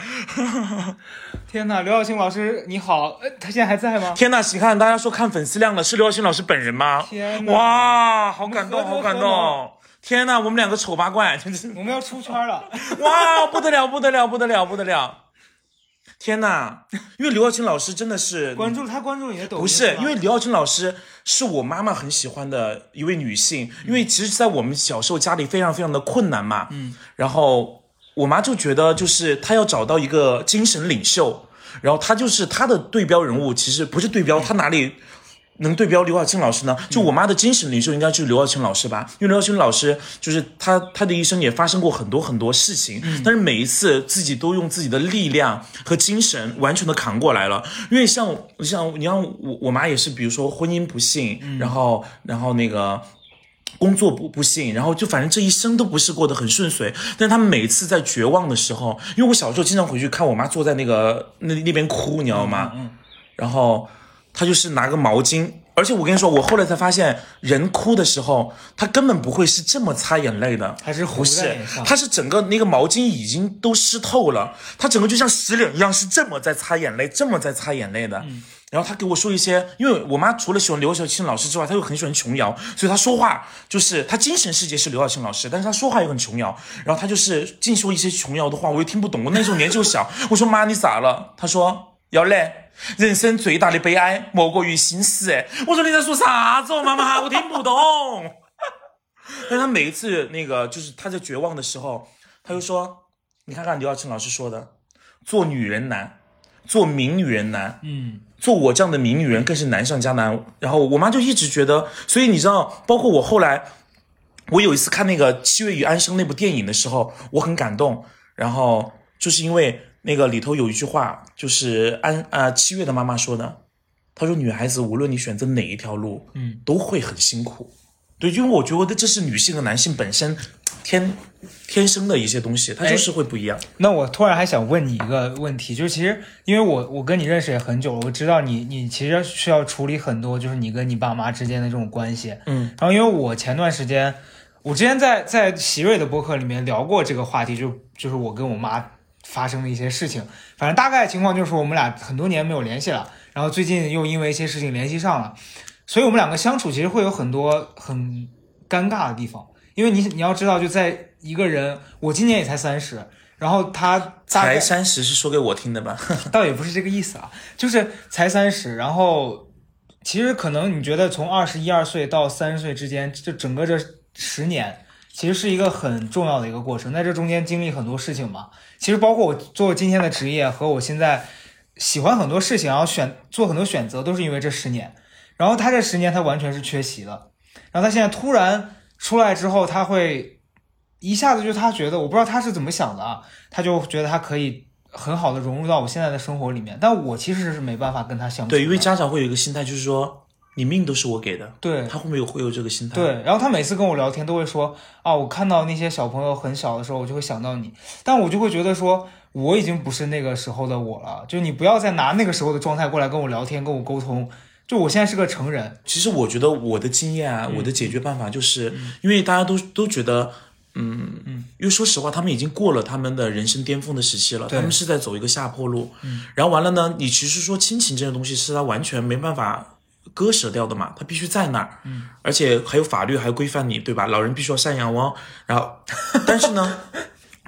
天呐，刘晓庆老师你好，呃，他现在还在吗？天呐，喜看大家说看粉丝量了，是刘晓庆老师本人吗？天哪哇，好感动，好感动！天呐，我们两个丑八怪，真是我们要出圈了。哇，不得了，不得了，不得了，不得了！天呐，因为刘耀庆老师真的是关注他关注你的抖音不是因为刘耀庆老师是我妈妈很喜欢的一位女性，因为其实，在我们小时候家里非常非常的困难嘛，嗯，然后我妈就觉得就是她要找到一个精神领袖，然后她就是她的对标人物，其实不是对标，她哪里？能对标刘晓庆老师呢？就我妈的精神领袖应该就是刘晓庆老师吧，因为刘晓庆老师就是她，她的一生也发生过很多很多事情，但是每一次自己都用自己的力量和精神完全的扛过来了。因为像像你像我我妈也是，比如说婚姻不幸，然后然后那个。工作不不幸，然后就反正这一生都不是过得很顺遂。但是他们每次在绝望的时候，因为我小时候经常回去看我妈坐在那个那那边哭，你知道吗？嗯然后她就是拿个毛巾，而且我跟你说，我后来才发现，人哭的时候，他根本不会是这么擦眼泪的，还是糊不是？他是整个那个毛巾已经都湿透了，他整个就像洗脸一样，是这么在擦眼泪，这么在擦眼泪的。嗯然后他给我说一些，因为我妈除了喜欢刘晓庆老师之外，她又很喜欢琼瑶，所以她说话就是她精神世界是刘晓庆老师，但是她说话又很琼瑶。然后她就是净说一些琼瑶的话，我又听不懂。我那时候年纪又小，我说妈你咋了？她说要嘞，人生最大的悲哀莫过于心死。哎，我说你在说啥子哦，妈妈，我听不懂。但是她每一次那个就是他在绝望的时候，他就说，你看看刘晓庆老师说的，做女人难，做名女人难。嗯，做我这样的名女人更是难上加难。然后我妈就一直觉得，所以你知道，包括我后来，我有一次看那个《七月与安生》那部电影的时候，我很感动。然后就是因为那个里头有一句话，就是安啊、七月的妈妈说的，她说女孩子无论你选择哪一条路，嗯，都会很辛苦。对，因为我觉得这是女性和男性本身天天生的一些东西，它就是会不一样。那我突然还想问你一个问题，就是其实因为我我跟你认识也很久了，我知道你你其实需要处理很多，就是你跟你爸妈之间的这种关系。嗯，然后因为我前段时间，我之前在在席瑞的播客里面聊过这个话题，就就是我跟我妈发生的一些事情。反正大概情况就是我们俩很多年没有联系了，然后最近又因为一些事情联系上了，所以我们两个相处其实会有很多很尴尬的地方。因为你你要知道，就在一个人，我今年也才三十，然后他才三十是说给我听的吧？倒也不是这个意思啊，就是才三十，然后其实可能你觉得从二十一二岁到三十岁之间，就整个这十年，其实是一个很重要的一个过程，在这中间经历很多事情嘛。其实包括我做今天的职业和我现在喜欢很多事情，然后选做很多选择，都是因为这十年。然后他这十年他完全是缺席的，然后他现在突然出来之后，他会一下子就他觉得，我不知道他是怎么想的啊，他就觉得他可以很好的融入到我现在的生活里面，但我其实是没办法跟他相处。对，因为家长会有一个心态，就是说你命都是我给的，对他会不会有会有这个心态？，对，然后他每次跟我聊天都会说啊，我看到那些小朋友很小的时候，我就会想到你，但我就会觉得说，我已经不是那个时候的我了，就你不要再拿那个时候的状态过来跟我聊天，跟我沟通。就我现在是个成人，其实我觉得我的经验啊，我的解决办法就是，因为大家都都觉得。嗯嗯，因为说实话，他们已经过了他们的人生巅峰的时期了，他们是在走一个下坡路。嗯，然后完了呢，你其实说亲情这个东西是他完全没办法割舍掉的嘛，他必须在那儿。嗯，而且还有法律还规范你，对吧？老人必须要赡养哦。然后，但是呢，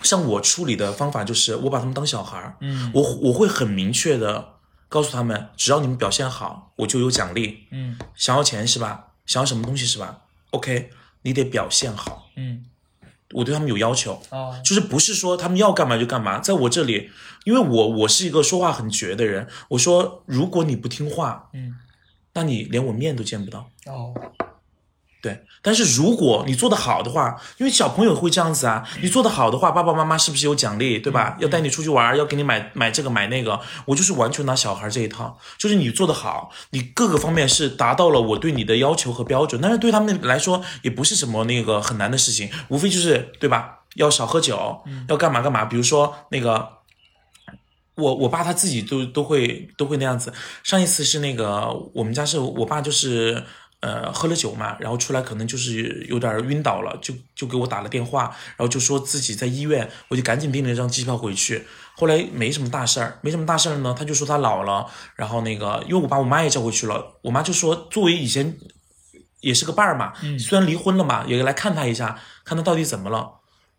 像我处理的方法就是，我把他们当小孩儿。嗯，我我会很明确的告诉他们，只要你们表现好，我就有奖励。嗯想要钱是吧？想要什么东西是吧？OK，你得表现好。嗯，我对他们有要求，哦，就是不是说他们要干嘛就干嘛。在我这里，因为我我是一个说话很绝的人，我说如果你不听话，嗯，那你连我面都见不到。哦，对，但是如果你做得好的话，因为小朋友会这样子啊，你做得好的话，爸爸妈妈是不是有奖励，对吧？要带你出去玩，要给你买买这个买那个。我就是完全拿小孩这一套，就是你做得好，你各个方面是达到了我对你的要求和标准，但是对他们来说也不是什么那个很难的事情，无非就是对吧？要少喝酒，要干嘛干嘛，比如说那个。我我爸他自己都都会都会那样子。上一次是那个我们家是我爸就是呃喝了酒嘛，然后出来可能就是有点晕倒了，就就给我打了电话，然后就说自己在医院，我就赶紧订了一张机票回去。后来没什么大事儿，没什么大事儿呢，他就说他老了，然后那个因为我把我妈也叫回去了，我妈就说作为以前也是个伴儿嘛，虽然离婚了嘛，也来看他一下，看他到底怎么了。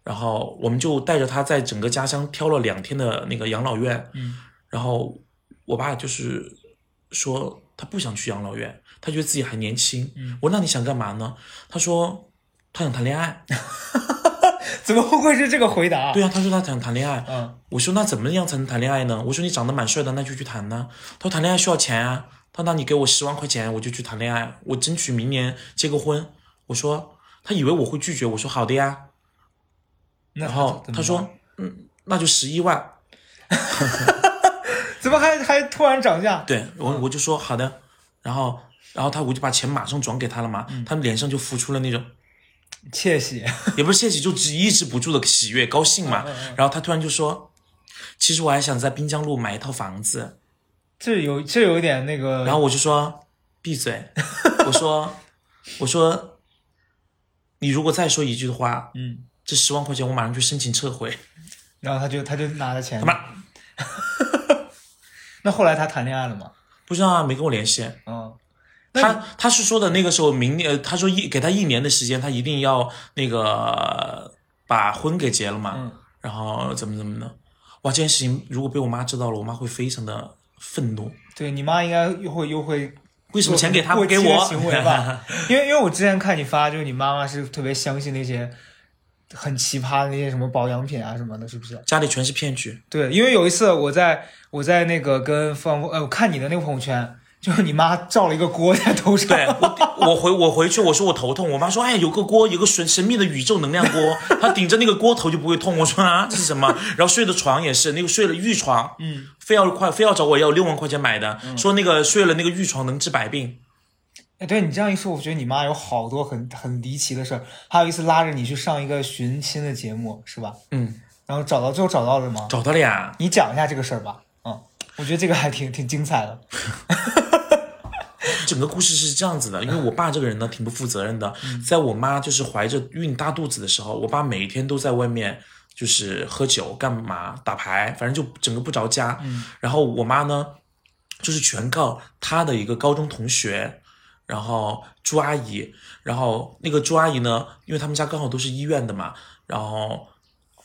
然后我们就带着他在整个家乡挑了两天的那个养老院，嗯，然后我爸就是说他不想去养老院，他觉得自己还年轻。嗯我说那你想干嘛呢？他说他想谈恋爱。怎么会是这个回答？对啊，他说他想谈恋爱。嗯，我说那怎么样才能谈恋爱呢？我说你长得蛮帅的，那就去谈呢。他说谈恋爱需要钱啊。他说那你给我十万块钱，我就去谈恋爱，我争取明年结个婚。我说他以为我会拒绝，我说好的呀。然然后他说嗯，那就十一万。怎么还还突然涨价？对我我就说好的，然后然后他我就把钱马上转给他了嘛，他脸上就浮出了那种窃喜，也不是窃喜，就只抑制不住的喜悦高兴嘛。然后他突然就说，其实我还想在滨江路买一套房子。这有这有一点那个，然后我就说闭嘴，我说我说你如果再说一句的话，嗯，这十万块钱我马上去申请撤回。然后他就他就拿了钱他，妈 那后来他谈恋爱了吗？不知道啊，没跟我联系。嗯，他他是说的那个时候明年，呃他说一给他一年的时间，他一定要那个把婚给结了嘛，嗯然后怎么怎么的，哇，这件事情如果被我妈知道了，我妈会非常的愤怒。对你妈应该又会又会为什么钱给他过不给我？行为吧？因为因为我之前看你发，就是你妈妈是特别相信那些很奇葩的那些什么保养品啊什么的，是不是？家里全是骗局。对，因为有一次我在我在那个跟方呃，我看你的那个朋友圈，就是你妈罩了一个锅在头上，对我，我回我回去，我说我头痛，我妈说，哎，有个锅，有个神神秘的宇宙能量锅，她顶着那个锅头就不会痛。我说啊，这是什么？然后睡的床也是那个睡了玉床，嗯，非要快非要找我要六万块钱买的，说那个睡了那个玉床能治百病。哎，对你这样一说，我觉得你妈有好多很很离奇的事儿。还有一次拉着你去上一个寻亲的节目，是吧？嗯，然后找到最后找到了吗？找到了呀。你讲一下这个事儿吧。嗯，我觉得这个还挺挺精彩的。整个故事是这样子的，因为我爸这个人呢挺不负责任的，在我妈就是怀着孕大肚子的时候，我爸每天都在外面就是喝酒干嘛打牌，反正就整个不着家。嗯然后我妈呢，就是全靠她的一个高中同学，然后朱阿姨，然后那个朱阿姨呢，因为他们家刚好都是医院的嘛，然后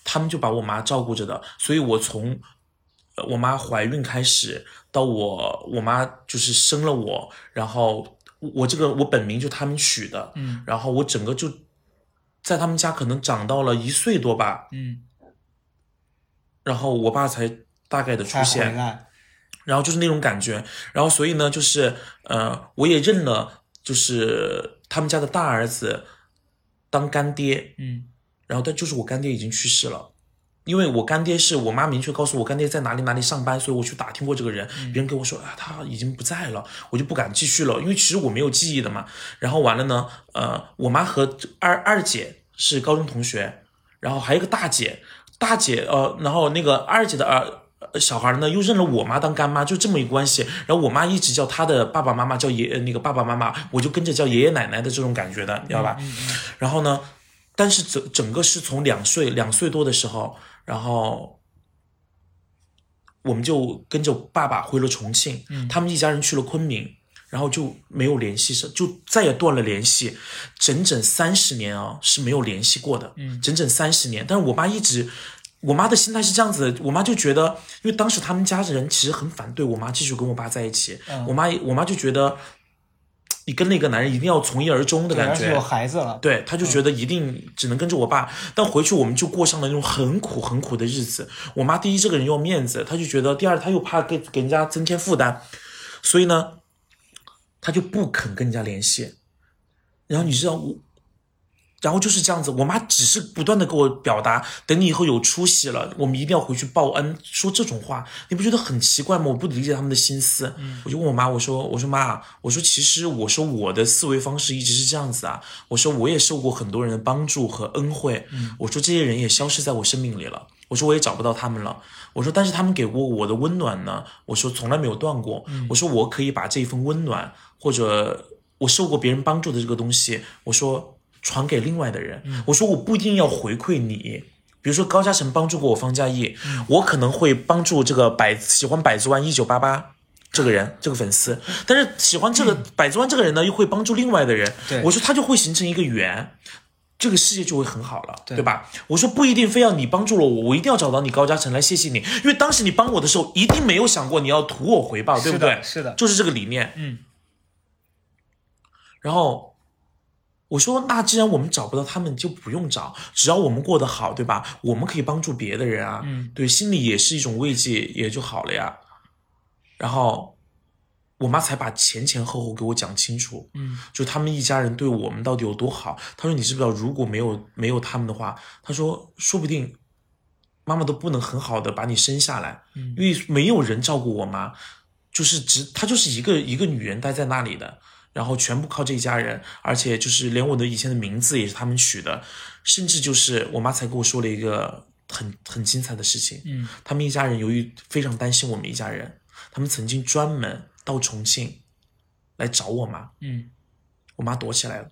他们就把我妈照顾着的，所以我从呃我妈怀孕开始到我我妈就是生了我，然后我这个我本名就他们取的，嗯然后我整个就在他们家可能长到了一岁多吧，嗯，然后我爸才大概的出现，来。然后就是那种感觉，然后所以呢，就是呃，我也认了，就是他们家的大儿子当干爹，嗯然后但就是我干爹已经去世了，因为我干爹是我妈明确告诉我干爹在哪里哪里上班，所以我去打听过这个人，别人跟我说啊他已经不在了，我就不敢继续了，因为其实我没有记忆的嘛。然后完了呢，呃，我妈和二二姐是高中同学，然后还有一个大姐，大姐呃，然后那个二姐的儿。呃小孩呢，又认了我妈当干妈，就这么一个关系。然后我妈一直叫她的爸爸妈妈叫爷，呃那个爸爸妈妈，我就跟着叫爷爷奶奶的这种感觉的，你知道吧？然后呢，但是整整个是从两岁两岁多的时候，然后我们就跟着爸爸回了重庆，他们一家人去了昆明，然后就没有联系，上就再也断了联系，整整三十年啊是没有联系过的，整整三十年。但是我妈一直。我妈的心态是这样子的，我妈就觉得，因为当时他们家人其实很反对我妈继续跟我爸在一起，我妈我妈就觉得，你跟那个男人一定要从一而终的感觉，而且有孩子了。对，她就觉得一定只能跟着我爸，但回去我们就过上了那种很苦很苦的日子。我妈第一这个人要面子，她就觉得第二她又怕给给人家增添负担，所以呢，她就不肯跟人家联系。然后你知道我，然后就是这样子，我妈只是不断的给我表达，等你以后有出息了，我们一定要回去报恩。说这种话，你不觉得很奇怪吗？我不理解他们的心思。嗯我就问我妈，我说，我说妈，我说其实我说我的思维方式一直是这样子啊。我说我也受过很多人的帮助和恩惠，嗯我说这些人也消失在我生命里了。我说我也找不到他们了。我说但是他们给过我的温暖呢，我说从来没有断过。嗯我说我可以把这一份温暖或者我受过别人帮助的这个东西，我说传给另外的人。我说我不一定要回馈你。比如说高嘉诚帮助过我方嘉译，我可能会帮助这个百喜欢百子湾一九八八这个人这个粉丝，但是喜欢这个百子湾这个人呢，又会帮助另外的人。我说他就会形成一个圆。这个世界就会很好了，对对吧？我说不一定非要你帮助了我，我一定要找到你高嘉诚来谢谢你，因为当时你帮我的时候，一定没有想过你要图我回报，对不对？是的，就是这个理念。嗯。然后我说，那既然我们找不到他们，就不用找，只要我们过得好，对吧？我们可以帮助别的人啊，嗯，对，心里也是一种慰藉，也就好了呀。然后我妈才把前前后后给我讲清楚，嗯，就他们一家人对我们到底有多好。她说，你知不知道，如果没有没有他们的话，她说，说不定妈妈都不能很好的把你生下来，嗯因为没有人照顾我妈，就是只她就是一个一个女人待在那里的，然后全部靠这一家人，而且就是连我的以前的名字也是他们取的，甚至就是我妈才跟我说了一个很很精彩的事情，嗯，他们一家人由于非常担心我们一家人，他们曾经专门到重庆来找我妈，嗯我妈躲起来了，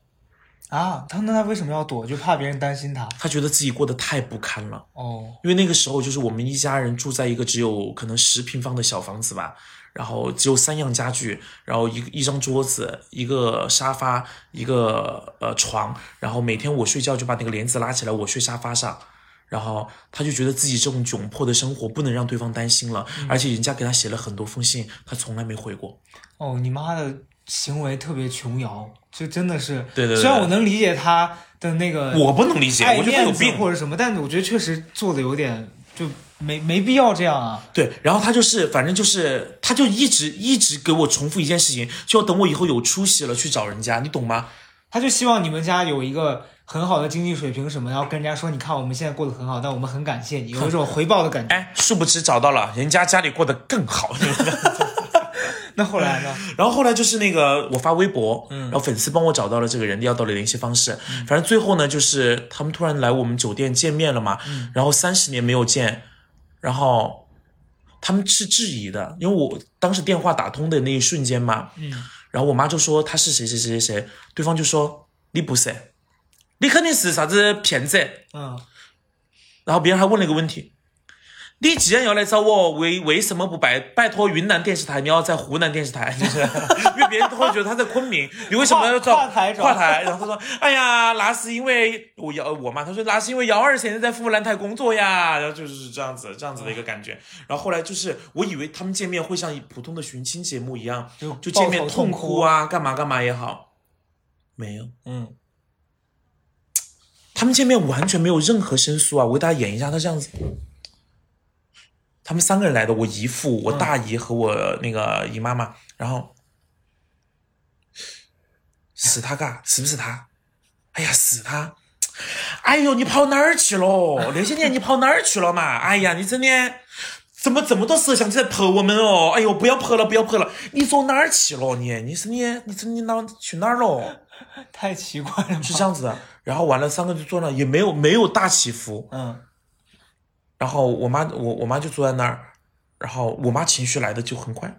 啊，他那他为什么要躲？就怕别人担心他。他觉得自己过得太不堪了。哦，因为那个时候就是我们一家人住在一个只有可能十平方的小房子吧，然后只有三样家具，然后一一张桌子，一个沙发，一个呃床，然后每天我睡觉就把那个帘子拉起来，我睡沙发上。然后他就觉得自己这种窘迫的生活不能让对方担心了，而且人家给他写了很多封信，他从来没回过。哦，你妈的行为特别琼瑶，就真的是。对对对虽然我能理解他的那个我不能理解，我觉得他有病。或者什么，但是我觉得确实做的有点就没没必要这样啊。对，然后他就是，反正就是，他就一直一直给我重复一件事情，就要等我以后有出息了去找人家，你懂吗？他就希望你们家有一个很好的经济水平什么，然后跟人家说，你看我们现在过得很好，但我们很感谢你，有一种回报的感觉。哎，殊不知找到了，人家家里过得更好。那后来呢？然后后来就是那个我发微博，嗯然后粉丝帮我找到了这个人，要到了联系方式。反正最后呢，就是他们突然来我们酒店见面了嘛，嗯然后三十年没有见，然后他们是质疑的，因为我当时电话打通的那一瞬间嘛，嗯，然后我妈就说他是谁谁谁谁谁，对方就说你不是，你肯定是啥子骗子。嗯，然后别人还问了一个问题：你既然要来找我，为为什么不拜拜托云南电视台？你要在湖南电视台，就是因为别人都会觉得他在昆明，你为什么要找跨跨台跨台？然后他说：哎呀，那是因为我幺我妈，他说那是因为幺二现在在湖南台工作呀，然后就是这样子这样子的一个感觉。然后后来就是我以为他们见面会像普通的寻亲节目一样，就就见面痛痛哭啊，干嘛干嘛也好，没有。嗯，他们见面完全没有任何申诉啊！我给大家演一下，他这样子，他们三个人来的，我姨父、我大姨和我那个姨妈妈，然后是他嘎，是不是他？哎呀，是他！哎呦，你跑哪儿去了？那些年你跑哪儿去了嘛？哎呀，你真的怎么这么多摄像机在拍我们哦？哎呦，不要拍了，不要拍了！你走哪儿去了？你你是你你是你哪去哪儿了？太奇怪了吧？是这样子的。然后完了，三个就坐那，也没有没有大起伏。嗯，然后我妈我我妈就坐在那儿，然后我妈情绪来的就很快。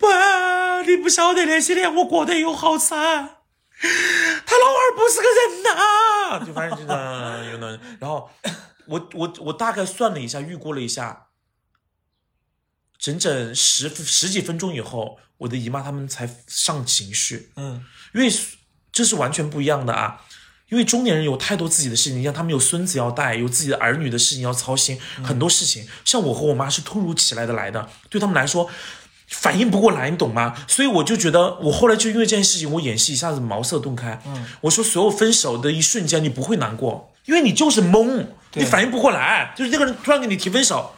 爸，你不晓得那些年我过得有好惨，他老二不是个人呐、就反正就这样有那，然后我我我大概算了一下，预估了一下，整整十十几分钟以后，我的姨妈他们才上情绪。嗯，因为这是完全不一样的啊。因为中年人有太多自己的事情，像他们有孙子要带，有自己的儿女的事情要操心，很多事情。像我和我妈是突如其来的来的，对他们来说反应不过来，你懂吗？所以我就觉得，我后来就因为这件事情，我演戏一下子茅塞顿开。嗯，我说所有分手的一瞬间，你不会难过，因为你就是懵，你反应不过来，就是那个人突然跟你提分手，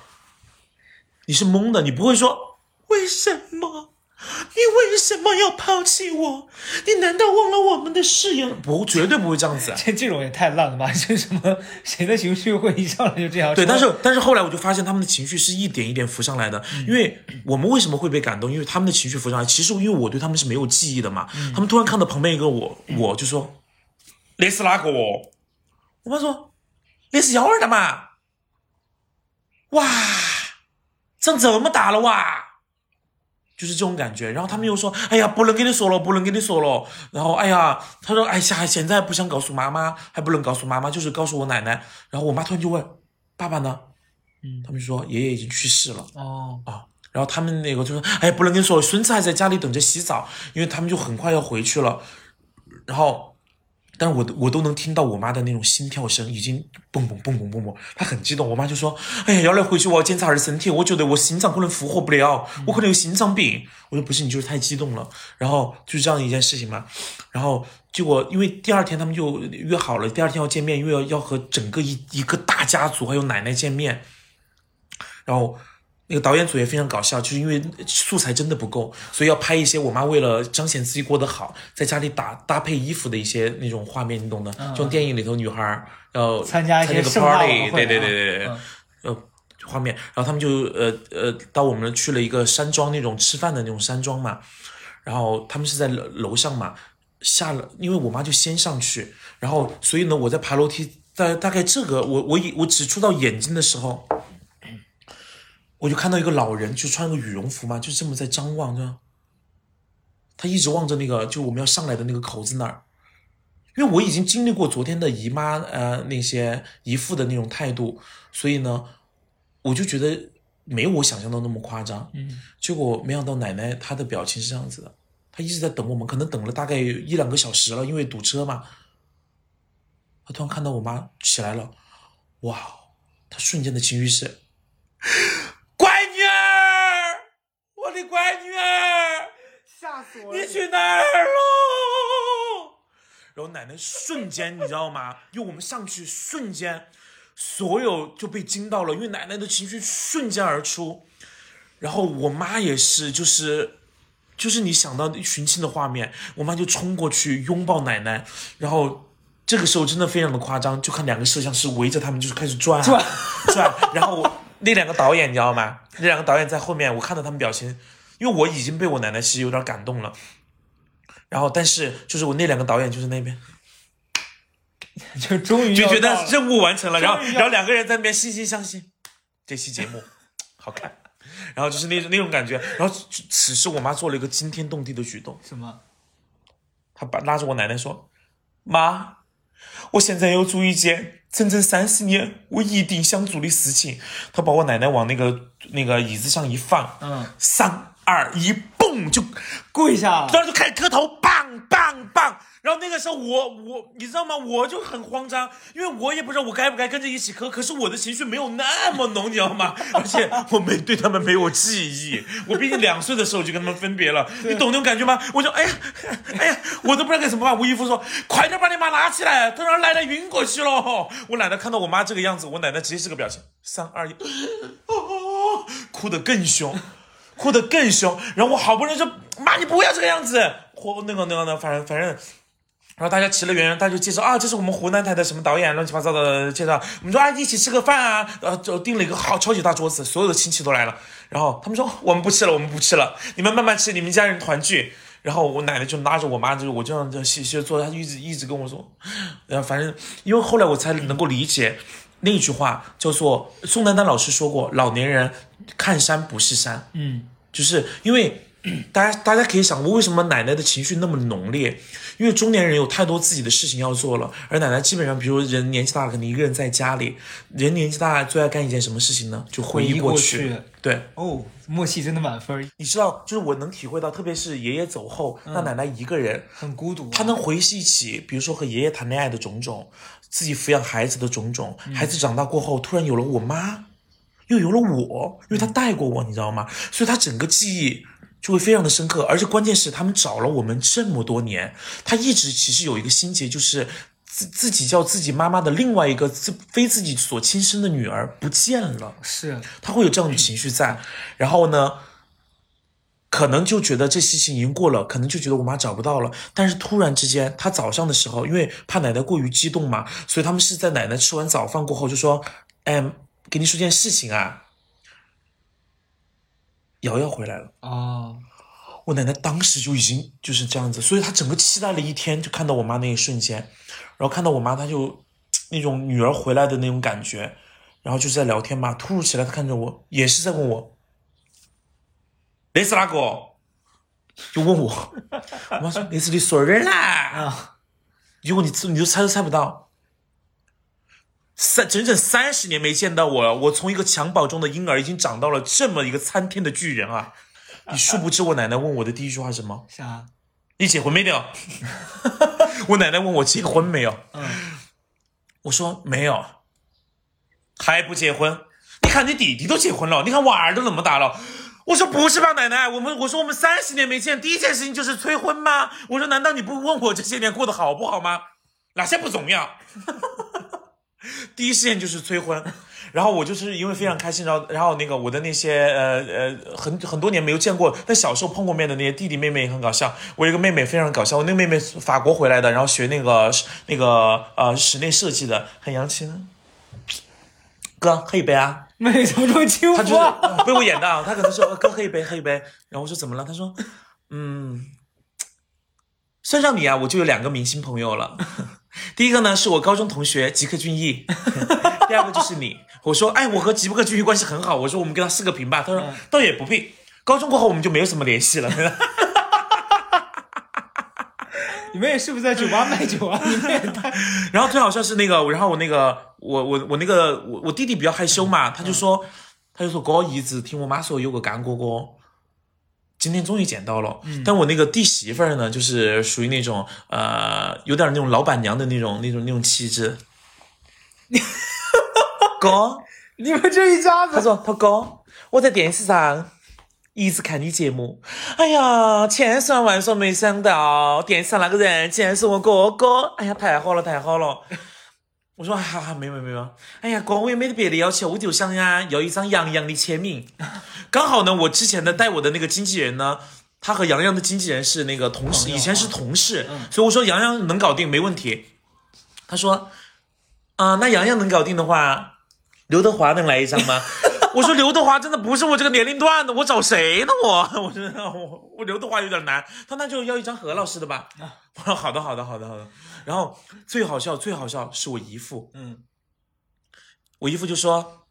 你是懵的，你不会说为什么。你为什么要抛弃我？你难道忘了我们的誓言？不，绝对不会这样子。这这种也太烂了吧！这什么谁的情绪会一上来就这样？对，但是但是后来我就发现他们的情绪是一点一点浮上来的，因为我们为什么会被感动？因为他们的情绪浮上来，其实因为我对他们是没有记忆的嘛。他们突然看到旁边一个我，我就说那是哪个哦？我妈说那是幺儿的嘛。哇，长这么大了哇！就是这种感觉，然后他们又说：“哎呀，不能跟你说了，不能跟你说了。”然后，哎呀，他说：“哎呀，现在不想告诉妈妈，还不能告诉妈妈，就是告诉我奶奶。”然后我妈突然就问：“爸爸呢？”嗯他们就说：“爷爷已经去世了哦，啊。”然后他们那个就说：“哎，不能跟你说，孙子还在家里等着洗澡，因为他们就很快要回去了。”然后，但是我我都能听到我妈的那种心跳声，已经蹦蹦蹦蹦蹦蹦，她很激动。我妈就说：“哎呀，要来回去我要检查下身体，我觉得我心脏可能负荷不了，我可能有心脏病。”我说：“不是，你就是太激动了。”然后就是这样一件事情嘛。然后结果因为第二天他们就约好了，第二天要见面，因为要要和整个一一个大家族还有奶奶见面。然后那个导演组也非常搞笑，就是因为素材真的不够，所以要拍一些我妈为了彰显自己过得好，在家里打搭配衣服的一些那种画面，你懂的？就像电影里头女孩儿要参加一些 party，会对对啊对对对，嗯呃。画面，然后他们就呃呃到我们去了一个山庄那种吃饭的那种山庄嘛，然后他们是在楼楼上嘛，下了，因为我妈就先上去，然后所以呢我在爬楼梯，大大概这个我我以我只触到眼睛的时候，我就看到一个老人，就穿个羽绒服嘛，就这么在张望着，他一直望着那个就我们要上来的那个口子那儿，因为我已经经历过昨天的姨妈呃那些姨父的那种态度，所以呢，我就觉得没有我想象的那么夸张。嗯，结果没想到奶奶她的表情是这样子的，她一直在等我们，可能等了大概一两个小时了，因为堵车嘛。她突然看到我妈起来了，哇！她瞬间的情绪是，乖女儿，我的乖女儿，吓死我了你去哪儿了？然后奶奶瞬间，你知道吗？因为我们上去瞬间，所有就被惊到了，因为奶奶的情绪瞬间而出。然后我妈也是，就是就是你想到寻亲的画面，我妈就冲过去拥抱奶奶，然后这个时候真的非常的夸张，就看两个摄像师围着他们就是开始转啊转转，然后那两个导演你知道吗？那两个导演在后面，我看到他们表情。因因为我已经被我奶奶其实有点感动了。然后，但是就是我那两个导演就是那边 就终于就觉得任务完成了，然后然后两个人在那边惺惺相惜，这期节目好看，然后就是那种那种感觉。然后此时我妈做了一个惊天动地的举动，什么？她把拉着我奶奶说：“妈，我现在要做一件整整三十年我一定想做的事情。”她把我奶奶往那个那个椅子上一放，嗯，三二一，蹦就跪下了。然后就开始磕头，棒棒棒。然后那个时候我我你知道吗？我就很慌张，因为我也不知道我该不该跟着一起磕。可是我的情绪没有那么浓，你知道吗？而且我没对他们没有记忆，我毕竟两岁的时候就跟他们分别了，你懂那种感觉吗？我就哎呀哎呀，我都不知道该怎么办。吴亦夫说：“快点把你妈拉起来，都让奶奶晕过去了。”我奶奶看到我妈这个样子，我奶奶直接是个表情，三二一，哦，哭得更凶。哭得更凶，然后我好不容易说妈，你不要这个样子，或那个那个呢，反正反正，然后大家齐了圆，大家就介绍啊，这是我们湖南台的什么导演，乱七八糟的介绍。我们说啊，一起吃个饭啊，呃，就订了一个好超级大桌子，所有的亲戚都来了。然后他们说我们不吃了，我们不吃了，你们慢慢吃，你们家人团聚。然后我奶奶就拉着我妈，就我这样就细细坐，她一直一直跟我说，然后反正因为后来我才能够理解那句话，叫做宋丹丹老师说过，老年人看山不是山，嗯，就是因为大家大家可以想，过为什么奶奶的情绪那么浓烈？因为中年人有太多自己的事情要做了，而奶奶基本上，比如人年纪大了，可能一个人在家里，人年纪大了最爱干一件什么事情呢？就回忆过去。对，哦，默契真的满分，你知道，就是我能体会到，特别是爷爷走后，那奶奶一个人，很孤独啊。她能回忆起，比如说和爷爷谈恋爱的种种，自己抚养孩子的种种，孩子长大过后，突然有了我妈，又有了我，因为他带过我，你知道吗？所以他整个记忆就会非常的深刻，而且关键是他们找了我们这么多年，他一直其实有一个心结，就是自自己叫自己妈妈的另外一个自非自己所亲生的女儿不见了。是他会有这样的情绪在，然后呢，可能就觉得这事情已经过了，可能就觉得我妈找不到了，但是突然之间，他早上的时候，因为怕奶奶过于激动嘛，所以他们是在奶奶吃完早饭过后就说：“哎，给你说件事情啊，瑶瑶回来了。”哦，我奶奶当时就已经就是这样子，所以她整个期待了一天，就看到我妈那一瞬间，然后看到我妈，她就那种女儿回来的那种感觉，然后就是在聊天嘛，突如其来，她看着我，也是在问我，那是哪个？就问我，我妈说那是你孙儿啦，啊，结果你你都猜都猜不到，三整整三十年没见到我了，我从一个襁褓中的婴儿已经长到了这么一个参天的巨人啊！你殊不知我奶奶问我的第一句话是什么？啥？你结婚没有？我奶奶问我结婚没有，嗯，我说没有，还不结婚？你看你弟弟都结婚了，你看娃儿都那么大了。我说不是吧，奶奶，我们我说我们三十年没见，第一件事情就是催婚吗？我说难道你不问我这些年过得好不好吗？哪些不重要？第一事件就是催婚，然后我就是因为非常开心，然后然后那个我的那些呃呃很很多年没有见过，但小时候碰过面的那些弟弟妹妹也很搞笑。我有一个妹妹非常搞笑，我那个妹妹法国回来的，然后学那个那个呃室内设计的，很洋气呢。哥，喝一杯啊！妹怎么这么轻他就是浮啊？呃被我演的啊，他可能说呃哥喝一杯，喝一杯。然后我说怎么了？他说，嗯，算上你啊，我就有两个明星朋友了。第一个呢是我高中同学吉克隽逸，第二个就是你。我说，哎，我和吉克隽逸关系很好，我说我们跟他四个平吧。他说嗯倒也不必。高中过后我们就没有什么联系了。你们也是不是在酒吧卖酒啊？你们也太……然后最好笑是那个，然后我那个我我我那个我我弟弟比较害羞嘛，他就说他就说哥一直听我妈说有个干哥哥，今天终于见到了。但我那个弟媳妇儿呢，就是属于那种呃有点那种老板娘的那种那种那种气质。哥，你们这一家子，他说他哥，我在电视上一直看你节目，哎呀，千算万算没想到电视上那个人竟然是我哥哥，哎呀，太好了，太好了。我说哈哈，没有没有没有，哎呀哥，我也没得别的要求，我就想呀要一张杨洋的签名。刚好呢，我之前的带我的那个经纪人呢，他和杨洋的经纪人是那个同事，以前是同事，嗯所以我说杨洋能搞定没问题。他说，啊、那杨洋能搞定的话，刘德华能来一张吗？我说刘德华真的不是我这个年龄段的，我找谁呢？我 我真的我我刘德华有点难。他那就要一张何老师的吧。我说好的好的好的好的。然后最好笑最好笑是我姨父，嗯，我姨父就说：“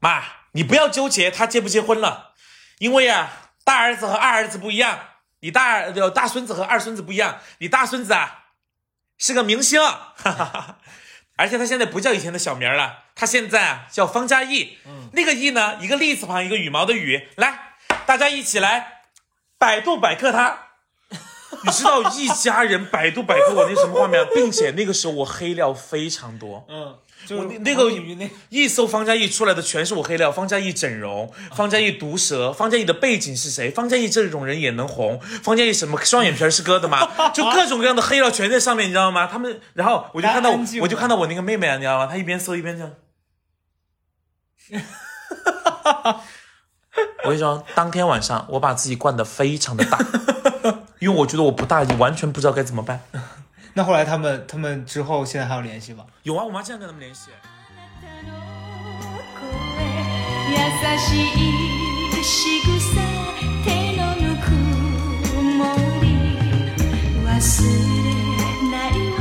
妈，你不要纠结他结不结婚了，因为啊，大儿子和二儿子不一样，你大儿呃大孙子和二孙子不一样，你大孙子啊是个明星，哈哈哈。而且他现在不叫以前的小名了，他现在啊叫方嘉译，嗯，那个译呢，一个立字旁，一个羽毛的羽，来，大家一起来百度百科他。”你知道一家人百度百科我那什么画面，并且那个时候我黑料非常多，嗯，就那那个那一搜方嘉译出来的全是我黑料，方嘉译整容，方嘉译毒舌，方嘉译的背景是谁？方嘉译这种人也能红？方嘉译什么双眼皮儿是割的吗？就各种各样的黑料全在上面，你知道吗？他们，然后我就看到我就看到我那个妹妹啊，你知道吗？她一边搜一边这样。我跟你说，当天晚上我把自己灌得非常的大，因为我觉得我不大，完全不知道该怎么办。那后来他们他们之后现在还有联系吗？有啊，我妈现在跟他们联系。優しい仕草手のぬくもり忘れないわ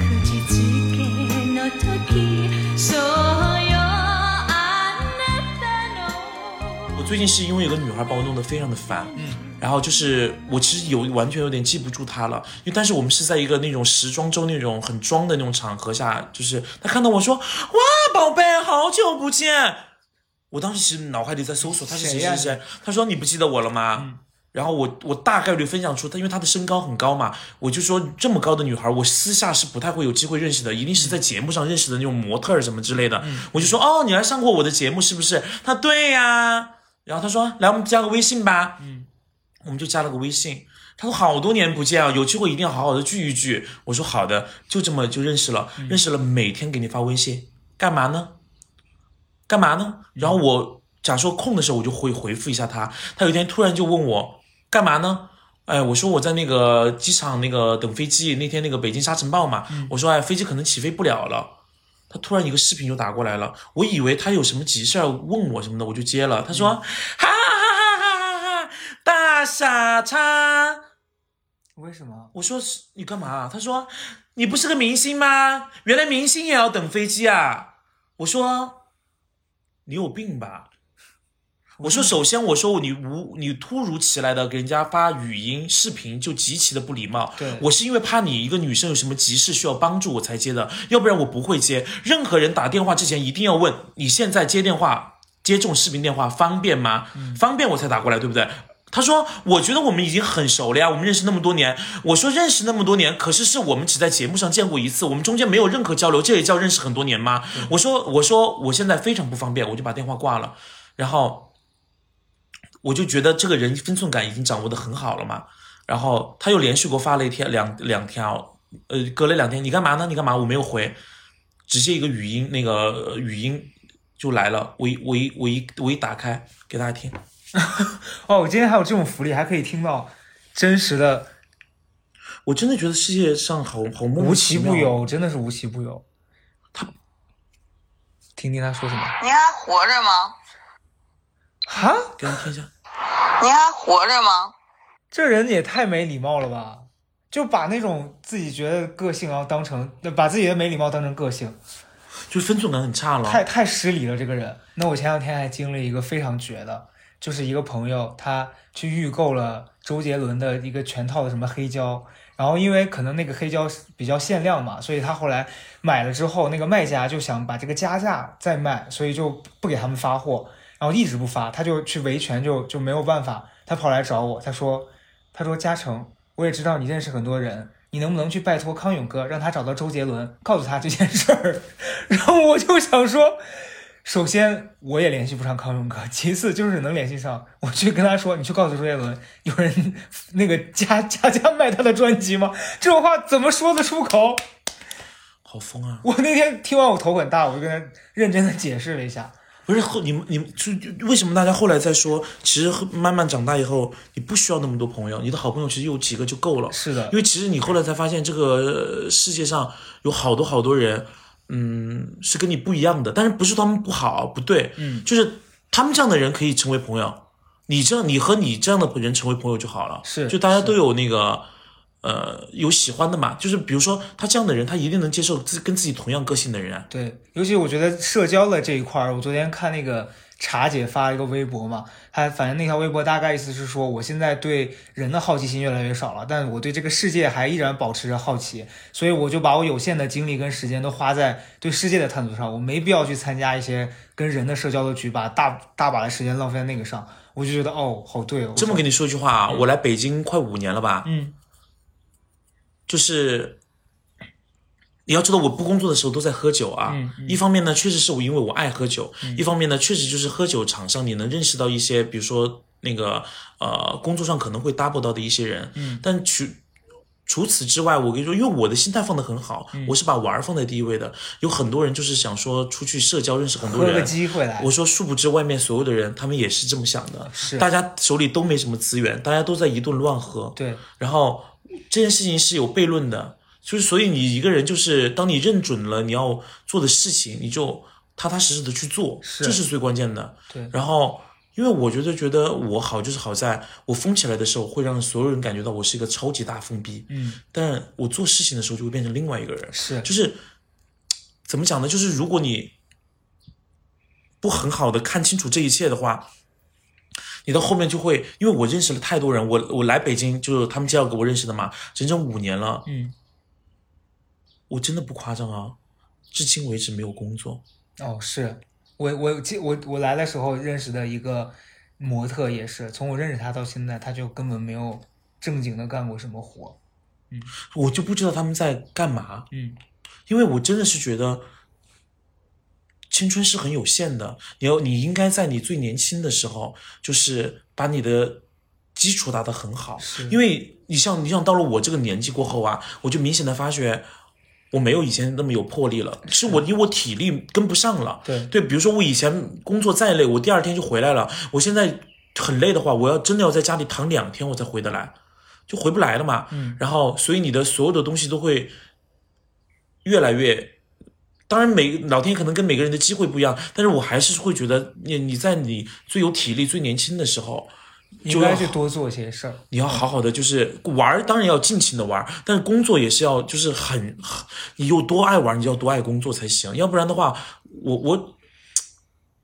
口づけの時そうよあなたの我最近是因为有个女孩把我弄得非常的烦，嗯， 然后就是我其实有完全有点记不住他了，因为但是我们是在一个那种时装周那种很装的那种场合下，就是他看到我说哇宝贝好久不见，我当时其实脑海里在搜索他是谁谁谁谁，她说你不记得我了吗？然后我我大概率分享出他，因为他的身高很高嘛，我就说这么高的女孩，我私下是不太会有机会认识的，一定是在节目上认识的那种模特儿什么之类的。我就说哦，你来上过我的节目是不是？他对呀。然后他说来我们加个微信吧，嗯，我们就加了个微信。他说好多年不见啊，有机会一定要好好的聚一聚。我说好的，就这么就认识了，认识了，每天给你发微信，干嘛呢？干嘛呢？然后我假说空的时候，我就会回复一下他。他有一天突然就问我干嘛呢？哎，我说我在那个机场那个等飞机，那天那个北京沙尘暴嘛，我说哎飞机可能起飞不了了。他突然一个视频就打过来了，我以为他有什么急事儿问我什么的，我就接了。他说大傻叉。为什么？我说是你干嘛？他说你不是个明星吗？原来明星也要等飞机啊！我说你有病吧？我说首先我说你无你突如其来的给人家发语音视频就极其的不礼貌。对我是因为怕你一个女生有什么急事需要帮助我才接的，要不然我不会接。任何人打电话之前一定要问你现在接电话接这种视频电话方便吗？方便我才打过来，对不对？他说：“我觉得我们已经很熟了呀，我们认识那么多年。”我说：“认识那么多年，可是是我们只在节目上见过一次，我们中间没有任何交流，这也叫认识很多年吗？”我说：“我说我现在非常不方便，我就把电话挂了。”然后我就觉得这个人分寸感已经掌握的很好了嘛。然后他又连续给我发了一天两两条，呃，隔了两天，你干嘛呢？你干嘛？我没有回，直接一个语音，那个语音就来了。我一我一我一我一打开给大家听。哦，我今天还有这种福利，还可以听到真实的，我真的觉得世界上好好莫无奇不有，真的是无奇不有。他听听他说什么？你还活着吗？哈，给大家听一下。你还活着吗？这人也太没礼貌了吧！就把那种自己觉得个性，然后当成把自己的没礼貌当成个性，就分寸感很差了。太太失礼了。这个人。那我前两天还经历一个非常绝的，就是一个朋友他去预购了周杰伦的一个全套的什么黑胶，然后因为可能那个黑胶比较限量嘛，所以他后来买了之后，那个卖家就想把这个加价再卖，所以就不给他们发货，然后一直不发，他就去维权就就没有办法，他跑来找我，他说他说嘉诚，我也知道你认识很多人。你能不能去拜托康永哥，让他找到周杰伦，告诉他这件事儿？然后我就想说，首先我也联系不上康永哥，其次就是能联系上，我去跟他说，你去告诉周杰伦，有人那个加加价卖他的专辑吗？这种话怎么说得出口？好疯啊！我那天听完我头很大，我就跟他认真的解释了一下。不是后你们你们就就为什么大家后来在说，其实慢慢长大以后，你不需要那么多朋友，你的好朋友其实有几个就够了。是的因为其实你后来才发现，这个呃世界上有好多好多人，嗯，是跟你不一样的，但是不是他们不好，不对，嗯，就是他们这样的人可以成为朋友，你这样你和你这样的人成为朋友就好了，是就大家都有那个。呃，有喜欢的嘛？就是比如说他这样的人，他一定能接受自跟自己同样个性的人啊。对，尤其我觉得社交的这一块儿，我昨天看那个茶姐发了一个微博嘛，她反正那条微博大概意思是说，我现在对人的好奇心越来越少了，但我对这个世界还依然保持着好奇，所以我就把我有限的精力跟时间都花在对世界的探索上，我没必要去参加一些跟人的社交的局，把大大把的时间浪费在那个上，我就觉得哦，好对哦。这么跟你说一句话啊，我来北京快五年了吧？嗯就是你要知道，我不工作的时候都在喝酒啊。嗯一方面呢，确实是我因为我爱喝酒；一方面呢，确实就是喝酒场上你能认识到一些，比如说那个呃工作上可能会 double 到的一些人。嗯，但除除此之外，我跟你说，因为我的心态放得很好，嗯我是把玩儿放在第一位的。有很多人就是想说出去社交，认识很多人。机会来，我说，殊不知外面所有的人，他们也是这么想的。是大家手里都没什么资源，大家都在一顿乱喝。对，然后这件事情是有悖论的，就是所以你一个人就是当你认准了你要做的事情，你就踏踏实实的去做，是这是最关键的。对然后因为我觉得觉得我好就是好在我疯起来的时候会让所有人感觉到我是一个超级大疯逼，嗯，但我做事情的时候就会变成另外一个人，是就是怎么讲呢？就是如果你不很好的看清楚这一切的话。你到后面就会，因为我认识了太多人，我我来北京就是他们介绍给我认识的嘛，整整五年了，嗯，我真的不夸张啊，至今为止没有工作。哦，是我我记我我来的时候认识的一个模特也是，从我认识他到现在，他就根本没有正经的干过什么活。嗯我就不知道他们在干嘛，嗯，因为我真的是觉得青春是很有限的，你要你应该在你最年轻的时候，就是把你的基础打得很好，因为你像你像到了我这个年纪过后啊，我就明显的发觉。我没有以前那么有魄力了，是我因为我体力跟不上了。对对，比如说我以前工作再累，我第二天就回来了。我现在很累的话，我要真的要在家里躺两天，我才回得来，就回不来了嘛。嗯，然后所以你的所有的东西都会越来越。当然每，老天可能跟每个人的机会不一样，但是我还是会觉得你你在你最有体力、最年轻的时候，应该就要去多做些事儿。你要好好的，就是玩儿，当然要尽情的玩儿，但是工作也是要，就是很，很你有多爱玩儿，你就要多爱工作才行，要不然的话，我我，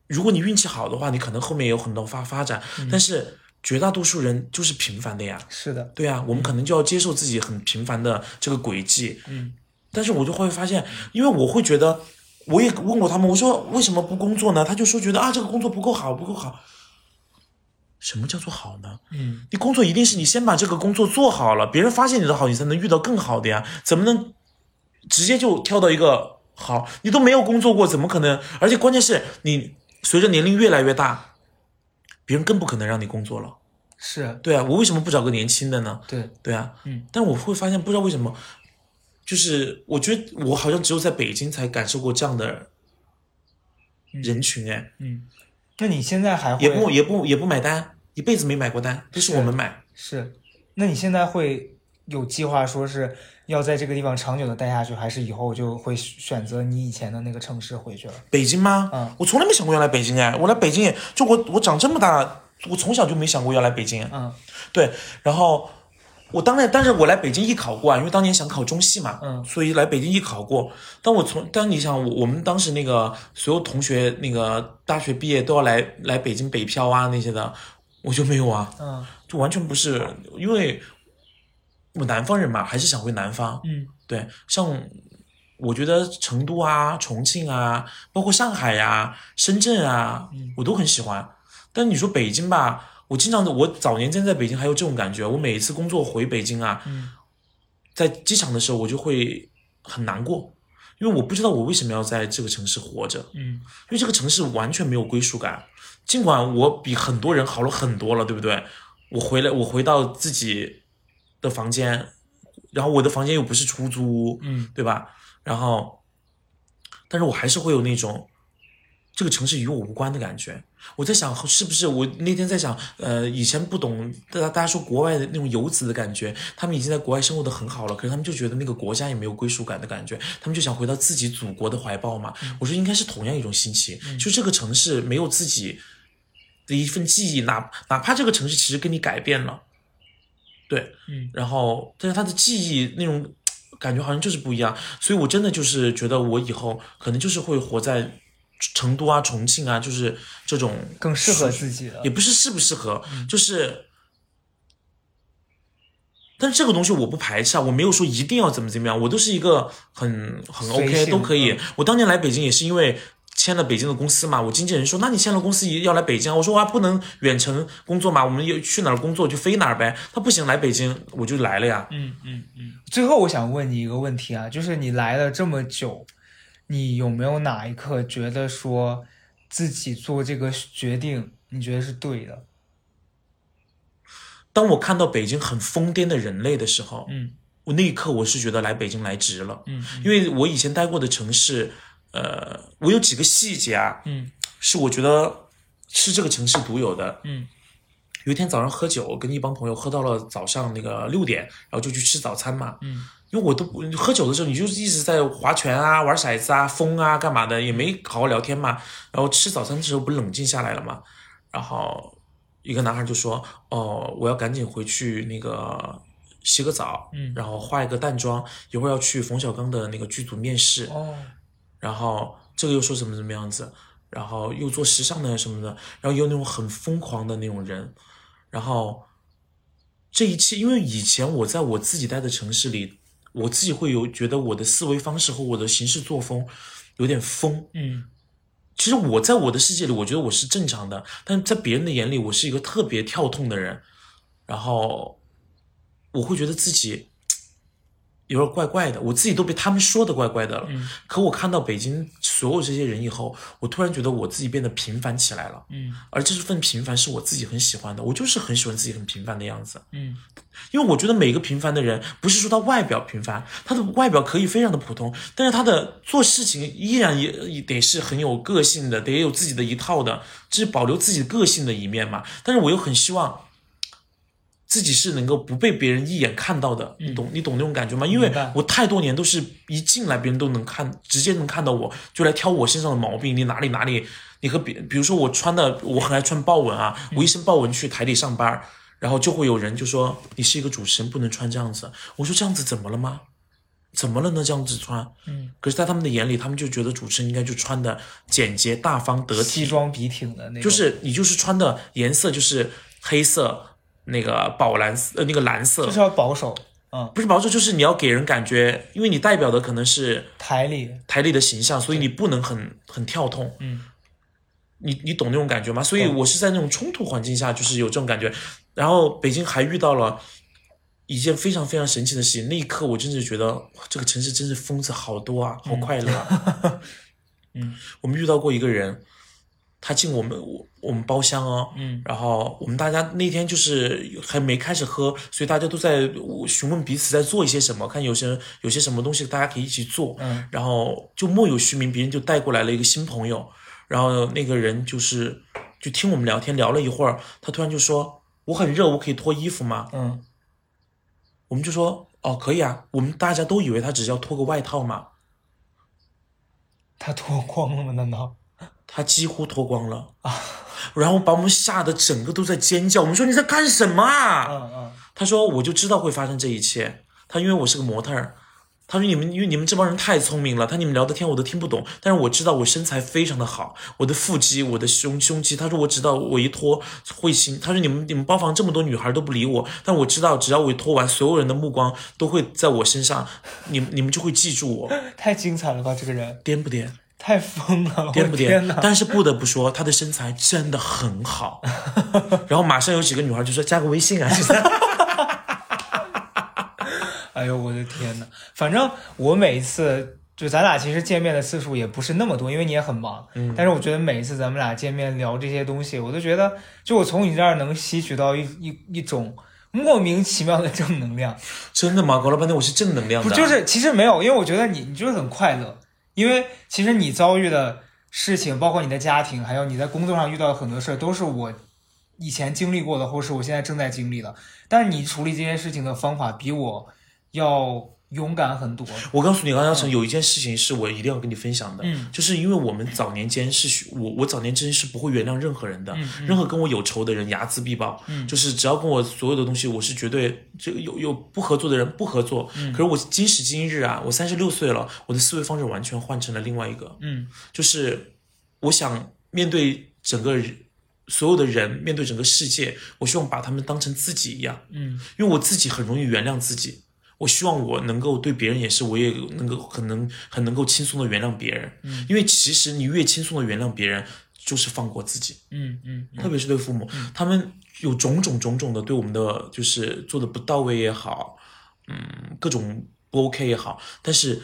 如果你运气好的话，你可能后面有很多发发展，但是绝大多数人就是平凡的呀，是的，对啊，我们可能就要接受自己很平凡的这个轨迹，嗯，但是我就会发现，因为我会觉得，我也问过他们，我说为什么不工作呢？他就说觉得啊，这个工作不够好，不够好。什么叫做好呢？嗯，你工作一定是你先把这个工作做好了，别人发现你的好，你才能遇到更好的呀。怎么能直接就跳到一个好？你都没有工作过，怎么可能？而且关键是你随着年龄越来越大，别人更不可能让你工作了。是对啊，我为什么不找个年轻的呢？对，对啊，嗯，但我会发现，不知道为什么，就是我觉得我好像只有在北京才感受过这样的人群，哎、嗯。那你现在还会也不也不也不买单，一辈子没买过单，都是我们买。是？那你现在会有计划说是要在这个地方长久的待下去，还是以后就会选择你以前的那个城市回去了？北京吗？嗯我从来没想过要来北京哎，我来北京也就我我长这么大，我从小就没想过要来北京。嗯对，然后我当然，但是我来北京艺考过啊，因为当年想考中戏嘛，嗯所以来北京艺考过。但我从，但你想，我我们当时那个所有同学那个大学毕业都要来来北京北漂啊那些的，我就没有啊，嗯。就完全不是，因为我南方人嘛，还是想回南方。嗯。对，像我觉得成都啊、重庆啊，包括上海呀、深圳啊，我都很喜欢。但你说北京吧，我经常的，我早年间在北京还有这种感觉，我每一次工作回北京啊，嗯。在机场的时候我就会很难过，因为我不知道我为什么要在这个城市活着，嗯。因为这个城市完全没有归属感。尽管我比很多人好了很多了，对不对？我回来，我回到自己的房间，然后我的房间又不是出租屋，嗯对吧？然后，但是我还是会有那种这个城市与我无关的感觉。我在想，是不是我那天在想，呃，以前不懂，大家大家说国外的那种游子的感觉，他们已经在国外生活的很好了，可是他们就觉得那个国家也没有归属感的感觉，他们就想回到自己祖国的怀抱嘛。我说应该是同样一种心情，就这个城市没有自己的一份记忆，哪哪怕这个城市其实跟你改变了，对，嗯，然后但是他的记忆那种感觉好像就是不一样，所以我真的就是觉得我以后可能就是会活在成都啊、重庆啊，就是这种更适合自己的也。不是适不适合，就是，但是这个东西我不排斥啊，我没有说一定要怎么怎么样，我都是一个很很 OK 都可以嗯。我当年来北京也是因为。签了北京的公司嘛，我经纪人说，那你签了公司也要来北京啊？我说我还不能远程工作嘛，我们也去哪儿工作就飞哪儿呗。他不行，来北京我就来了呀。嗯嗯嗯。最后我想问你一个问题啊，就是你来了这么久，你有没有哪一刻觉得说自己做这个决定，你觉得是对的？当我看到北京很疯癫的人类的时候，嗯我那一刻我是觉得来北京来值了，嗯因为我以前待过的城市，呃，我有几个细节啊，嗯是我觉得是这个城市独有的。嗯有一天早上喝酒，跟一帮朋友喝到了早上那个六点，然后就去吃早餐嘛。嗯因为我都不喝酒的时候，你就一直在划拳啊、玩骰子啊、疯啊、干嘛的，也没好好聊天嘛。然后吃早餐的时候不冷静下来了嘛，然后一个男孩就说：“哦，我要赶紧回去那个洗个澡，嗯然后化一个淡妆，一会儿要去冯小刚的那个剧组面试。哦然后这个又说什么什么样子，然后又做时尚的什么的，然后又那种很疯狂的那种人，然后这一切，因为以前我在我自己待的城市里，我自己会有觉得我的思维方式和我的行事作风有点疯。嗯其实我在我的世界里，我觉得我是正常的，但在别人的眼里，我是一个特别跳痛的人，然后我会觉得自己有点怪怪的，我自己都被他们说的怪怪的了。嗯可我看到北京所有这些人以后，我突然觉得我自己变得平凡起来了，嗯而这份平凡是我自己很喜欢的，我就是很喜欢自己很平凡的样子。嗯因为我觉得每个平凡的人，不是说他外表平凡，他的外表可以非常的普通，但是他的做事情依然也也得是很有个性的，得有自己的一套的，这是保留自己个性的一面嘛。但是我又很希望自己是能够不被别人一眼看到的，你懂你懂那种感觉吗？因为我太多年都是一进来别人都能看，直接能看到我，就来挑我身上的毛病，你哪里哪里，你和别，比如说我穿的，我很爱穿豹纹啊，我一身豹纹去台里上班。然后就会有人就说你是一个主持人，不能穿这样子。我说这样子怎么了吗？怎么了呢？这样子穿，嗯，可是，在他们的眼里，他们就觉得主持人应该就穿的简洁、大方、得体，西装笔挺的那种，就是你就是穿的颜色就是黑色，那个宝蓝色，呃，那个蓝色，就是要保守，嗯，不是保守，就是你要给人感觉，因为你代表的可能是台里，台里的形象，所以你不能很很跳痛。嗯你你懂那种感觉吗？所以我是在那种冲突环境下，就是有这种感觉。然后北京还遇到了一件非常非常神奇的事情，那一刻我真是觉得哇这个城市真是疯子好多啊，好快乐、啊。嗯我们遇到过一个人，他进我们我我们包厢哦，嗯然后我们大家那天就是还没开始喝，所以大家都在询问彼此在做一些什么，看有些人有些什么东西大家可以一起做，嗯然后就莫有虚名，别人就带过来了一个新朋友，然后那个人就是就听我们聊天聊了一会儿，他突然就说我很热，我可以脱衣服吗？嗯我们就说哦可以啊，我们大家都以为他只是要脱个外套嘛，他脱光了吗？难道？他几乎脱光了啊，然后把我们吓得整个都在尖叫，我们说你在干什么啊？嗯嗯他说我就知道会发生这一切。他因为我是个模特儿，他说你们因为你们这帮人太聪明了，他你们聊的天我都听不懂，但是我知道我身材非常的好，我的腹肌，我的胸胸肌。他说我知道我一脱会心。他说你们你们包房这么多女孩都不理我，但我知道只要我一脱完，所有人的目光都会在我身上，你们你们就会记住我，太精彩了吧！这个人颠不颠？太疯了，我 颠不颠？但是不得不说，她的身材真的很好。然后马上有几个女孩就说加个微信啊，就是 哎呦我的天呐，反正我每一次就咱俩其实见面的次数也不是那么多，因为你也很忙。嗯，但是我觉得每一次咱们俩见面聊这些东西，我都觉得就我从你这儿能吸取到一一一种莫名其妙的正能量。真的吗？搞了半天我是正能量的，不就是其实没有，因为我觉得你你就是很快乐，因为其实你遭遇的事情，包括你的家庭，还有你在工作上遇到的很多事儿，都是我以前经历过的，或是我现在正在经历的。但是你处理这些事情的方法比我要勇敢很多。我告诉你，王嘉诚有一件事情是我一定要跟你分享的，嗯。就是因为我们早年间是我我早年间是不会原谅任何人的，嗯任何跟我有仇的人睚眦必报，就是只要跟我所有的东西，我是绝对这个有有不合作的人不合作。嗯。可是我今时今日啊，我三十六岁了，我的思维方式完全换成了另外一个，嗯。就是我想面对整个人所有的人，面对整个世界，我希望把他们当成自己一样，嗯。因为我自己很容易原谅自己。我希望我能够对别人也是，我也能够很能很能够轻松的原谅别人，嗯。因为其实你越轻松的原谅别人，就是放过自己，嗯嗯特别是对父母，他们有种种种种的对我们的就是做的不到位也好，嗯，各种不 OK 也好，但是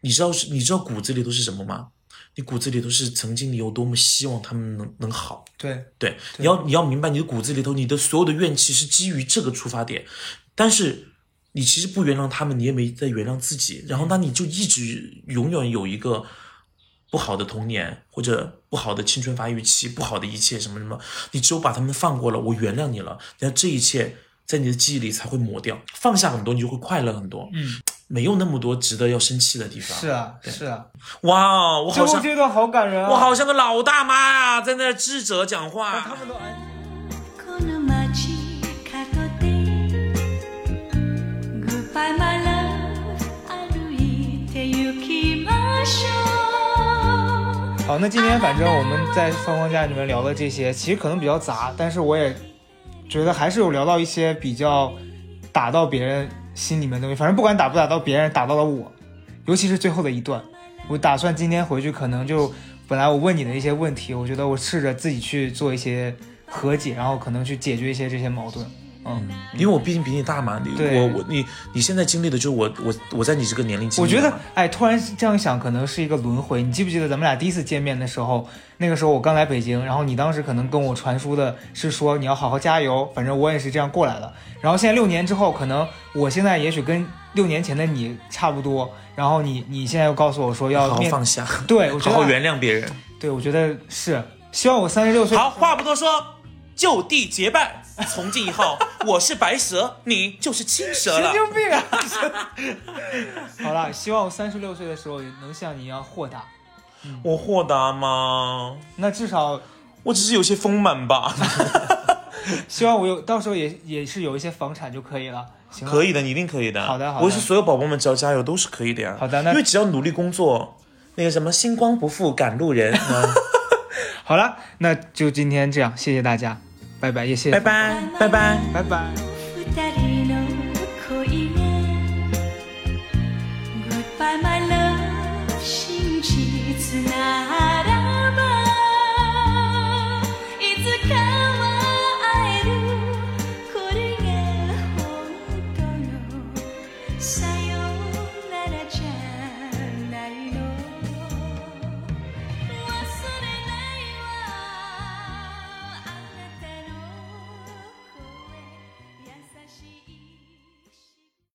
你知道是你知道骨子里都是什么吗？你骨子里都是曾经你有多么希望他们能能好，对，对，你要你要明白，你的骨子里头，你的所有的怨气是基于这个出发点，但是你其实不原谅他们，你也没在原谅自己，然后那你就一直永远有一个不好的童年或者不好的青春发育期，不好的一切什么什么，你只有把他们放过了，我原谅你了，然后这一切在你的记忆里才会抹掉，放下很多，你就会快乐很多，嗯，没有那么多值得要生气的地方。是啊是啊，哇，我好像这段好感人啊！我好像个老大妈呀、在那儿智者讲话。他们都安。Goodbye my love 歩いて行きましょう好，那今天反正我们在放放假里面聊的这些，其实可能比较杂，但是我也觉得还是有聊到一些比较打到别人心里面的东西。反正不管打不打到别人，打到了我，尤其是最后的一段，我打算今天回去可能就本来我问你的一些问题，我觉得我试着自己去做一些和解，然后可能去解决一些这些矛盾。 嗯，因为我毕竟比你大嘛，你对我我你你现在经历的就是我我我在你这个年龄经我觉得哎，突然这样想，可能是一个轮回。你记不记得咱们俩第一次见面的时候？那个时候我刚来北京，然后你当时可能跟我传输的是说你要好好加油，反正我也是这样过来的。然后现在六年之后，可能我现在也许跟六年前的你差不多，然后你你现在又告诉我说要好好放下，对，我 觉得好好原谅别人。对，我觉得是。希望我三十六岁好，话不多说，就地结拜。从今以后，我是白蛇，你就是青蛇神。经病啊！好了，希望我三十六岁的时候也能像你一样豁达。我豁达吗？那至少我只是有些丰满吧。希望我有到时候也也是有一些房产就可以了。行了，可以的，你一定可以的。好的好的我是所有宝宝们，只要加油都是可以的呀。好的那因为只要努力工作，那个什么星光不负赶路人。嗯 好了，那就今天这样，谢谢大家，拜拜，也谢谢，拜拜，拜拜。拜拜。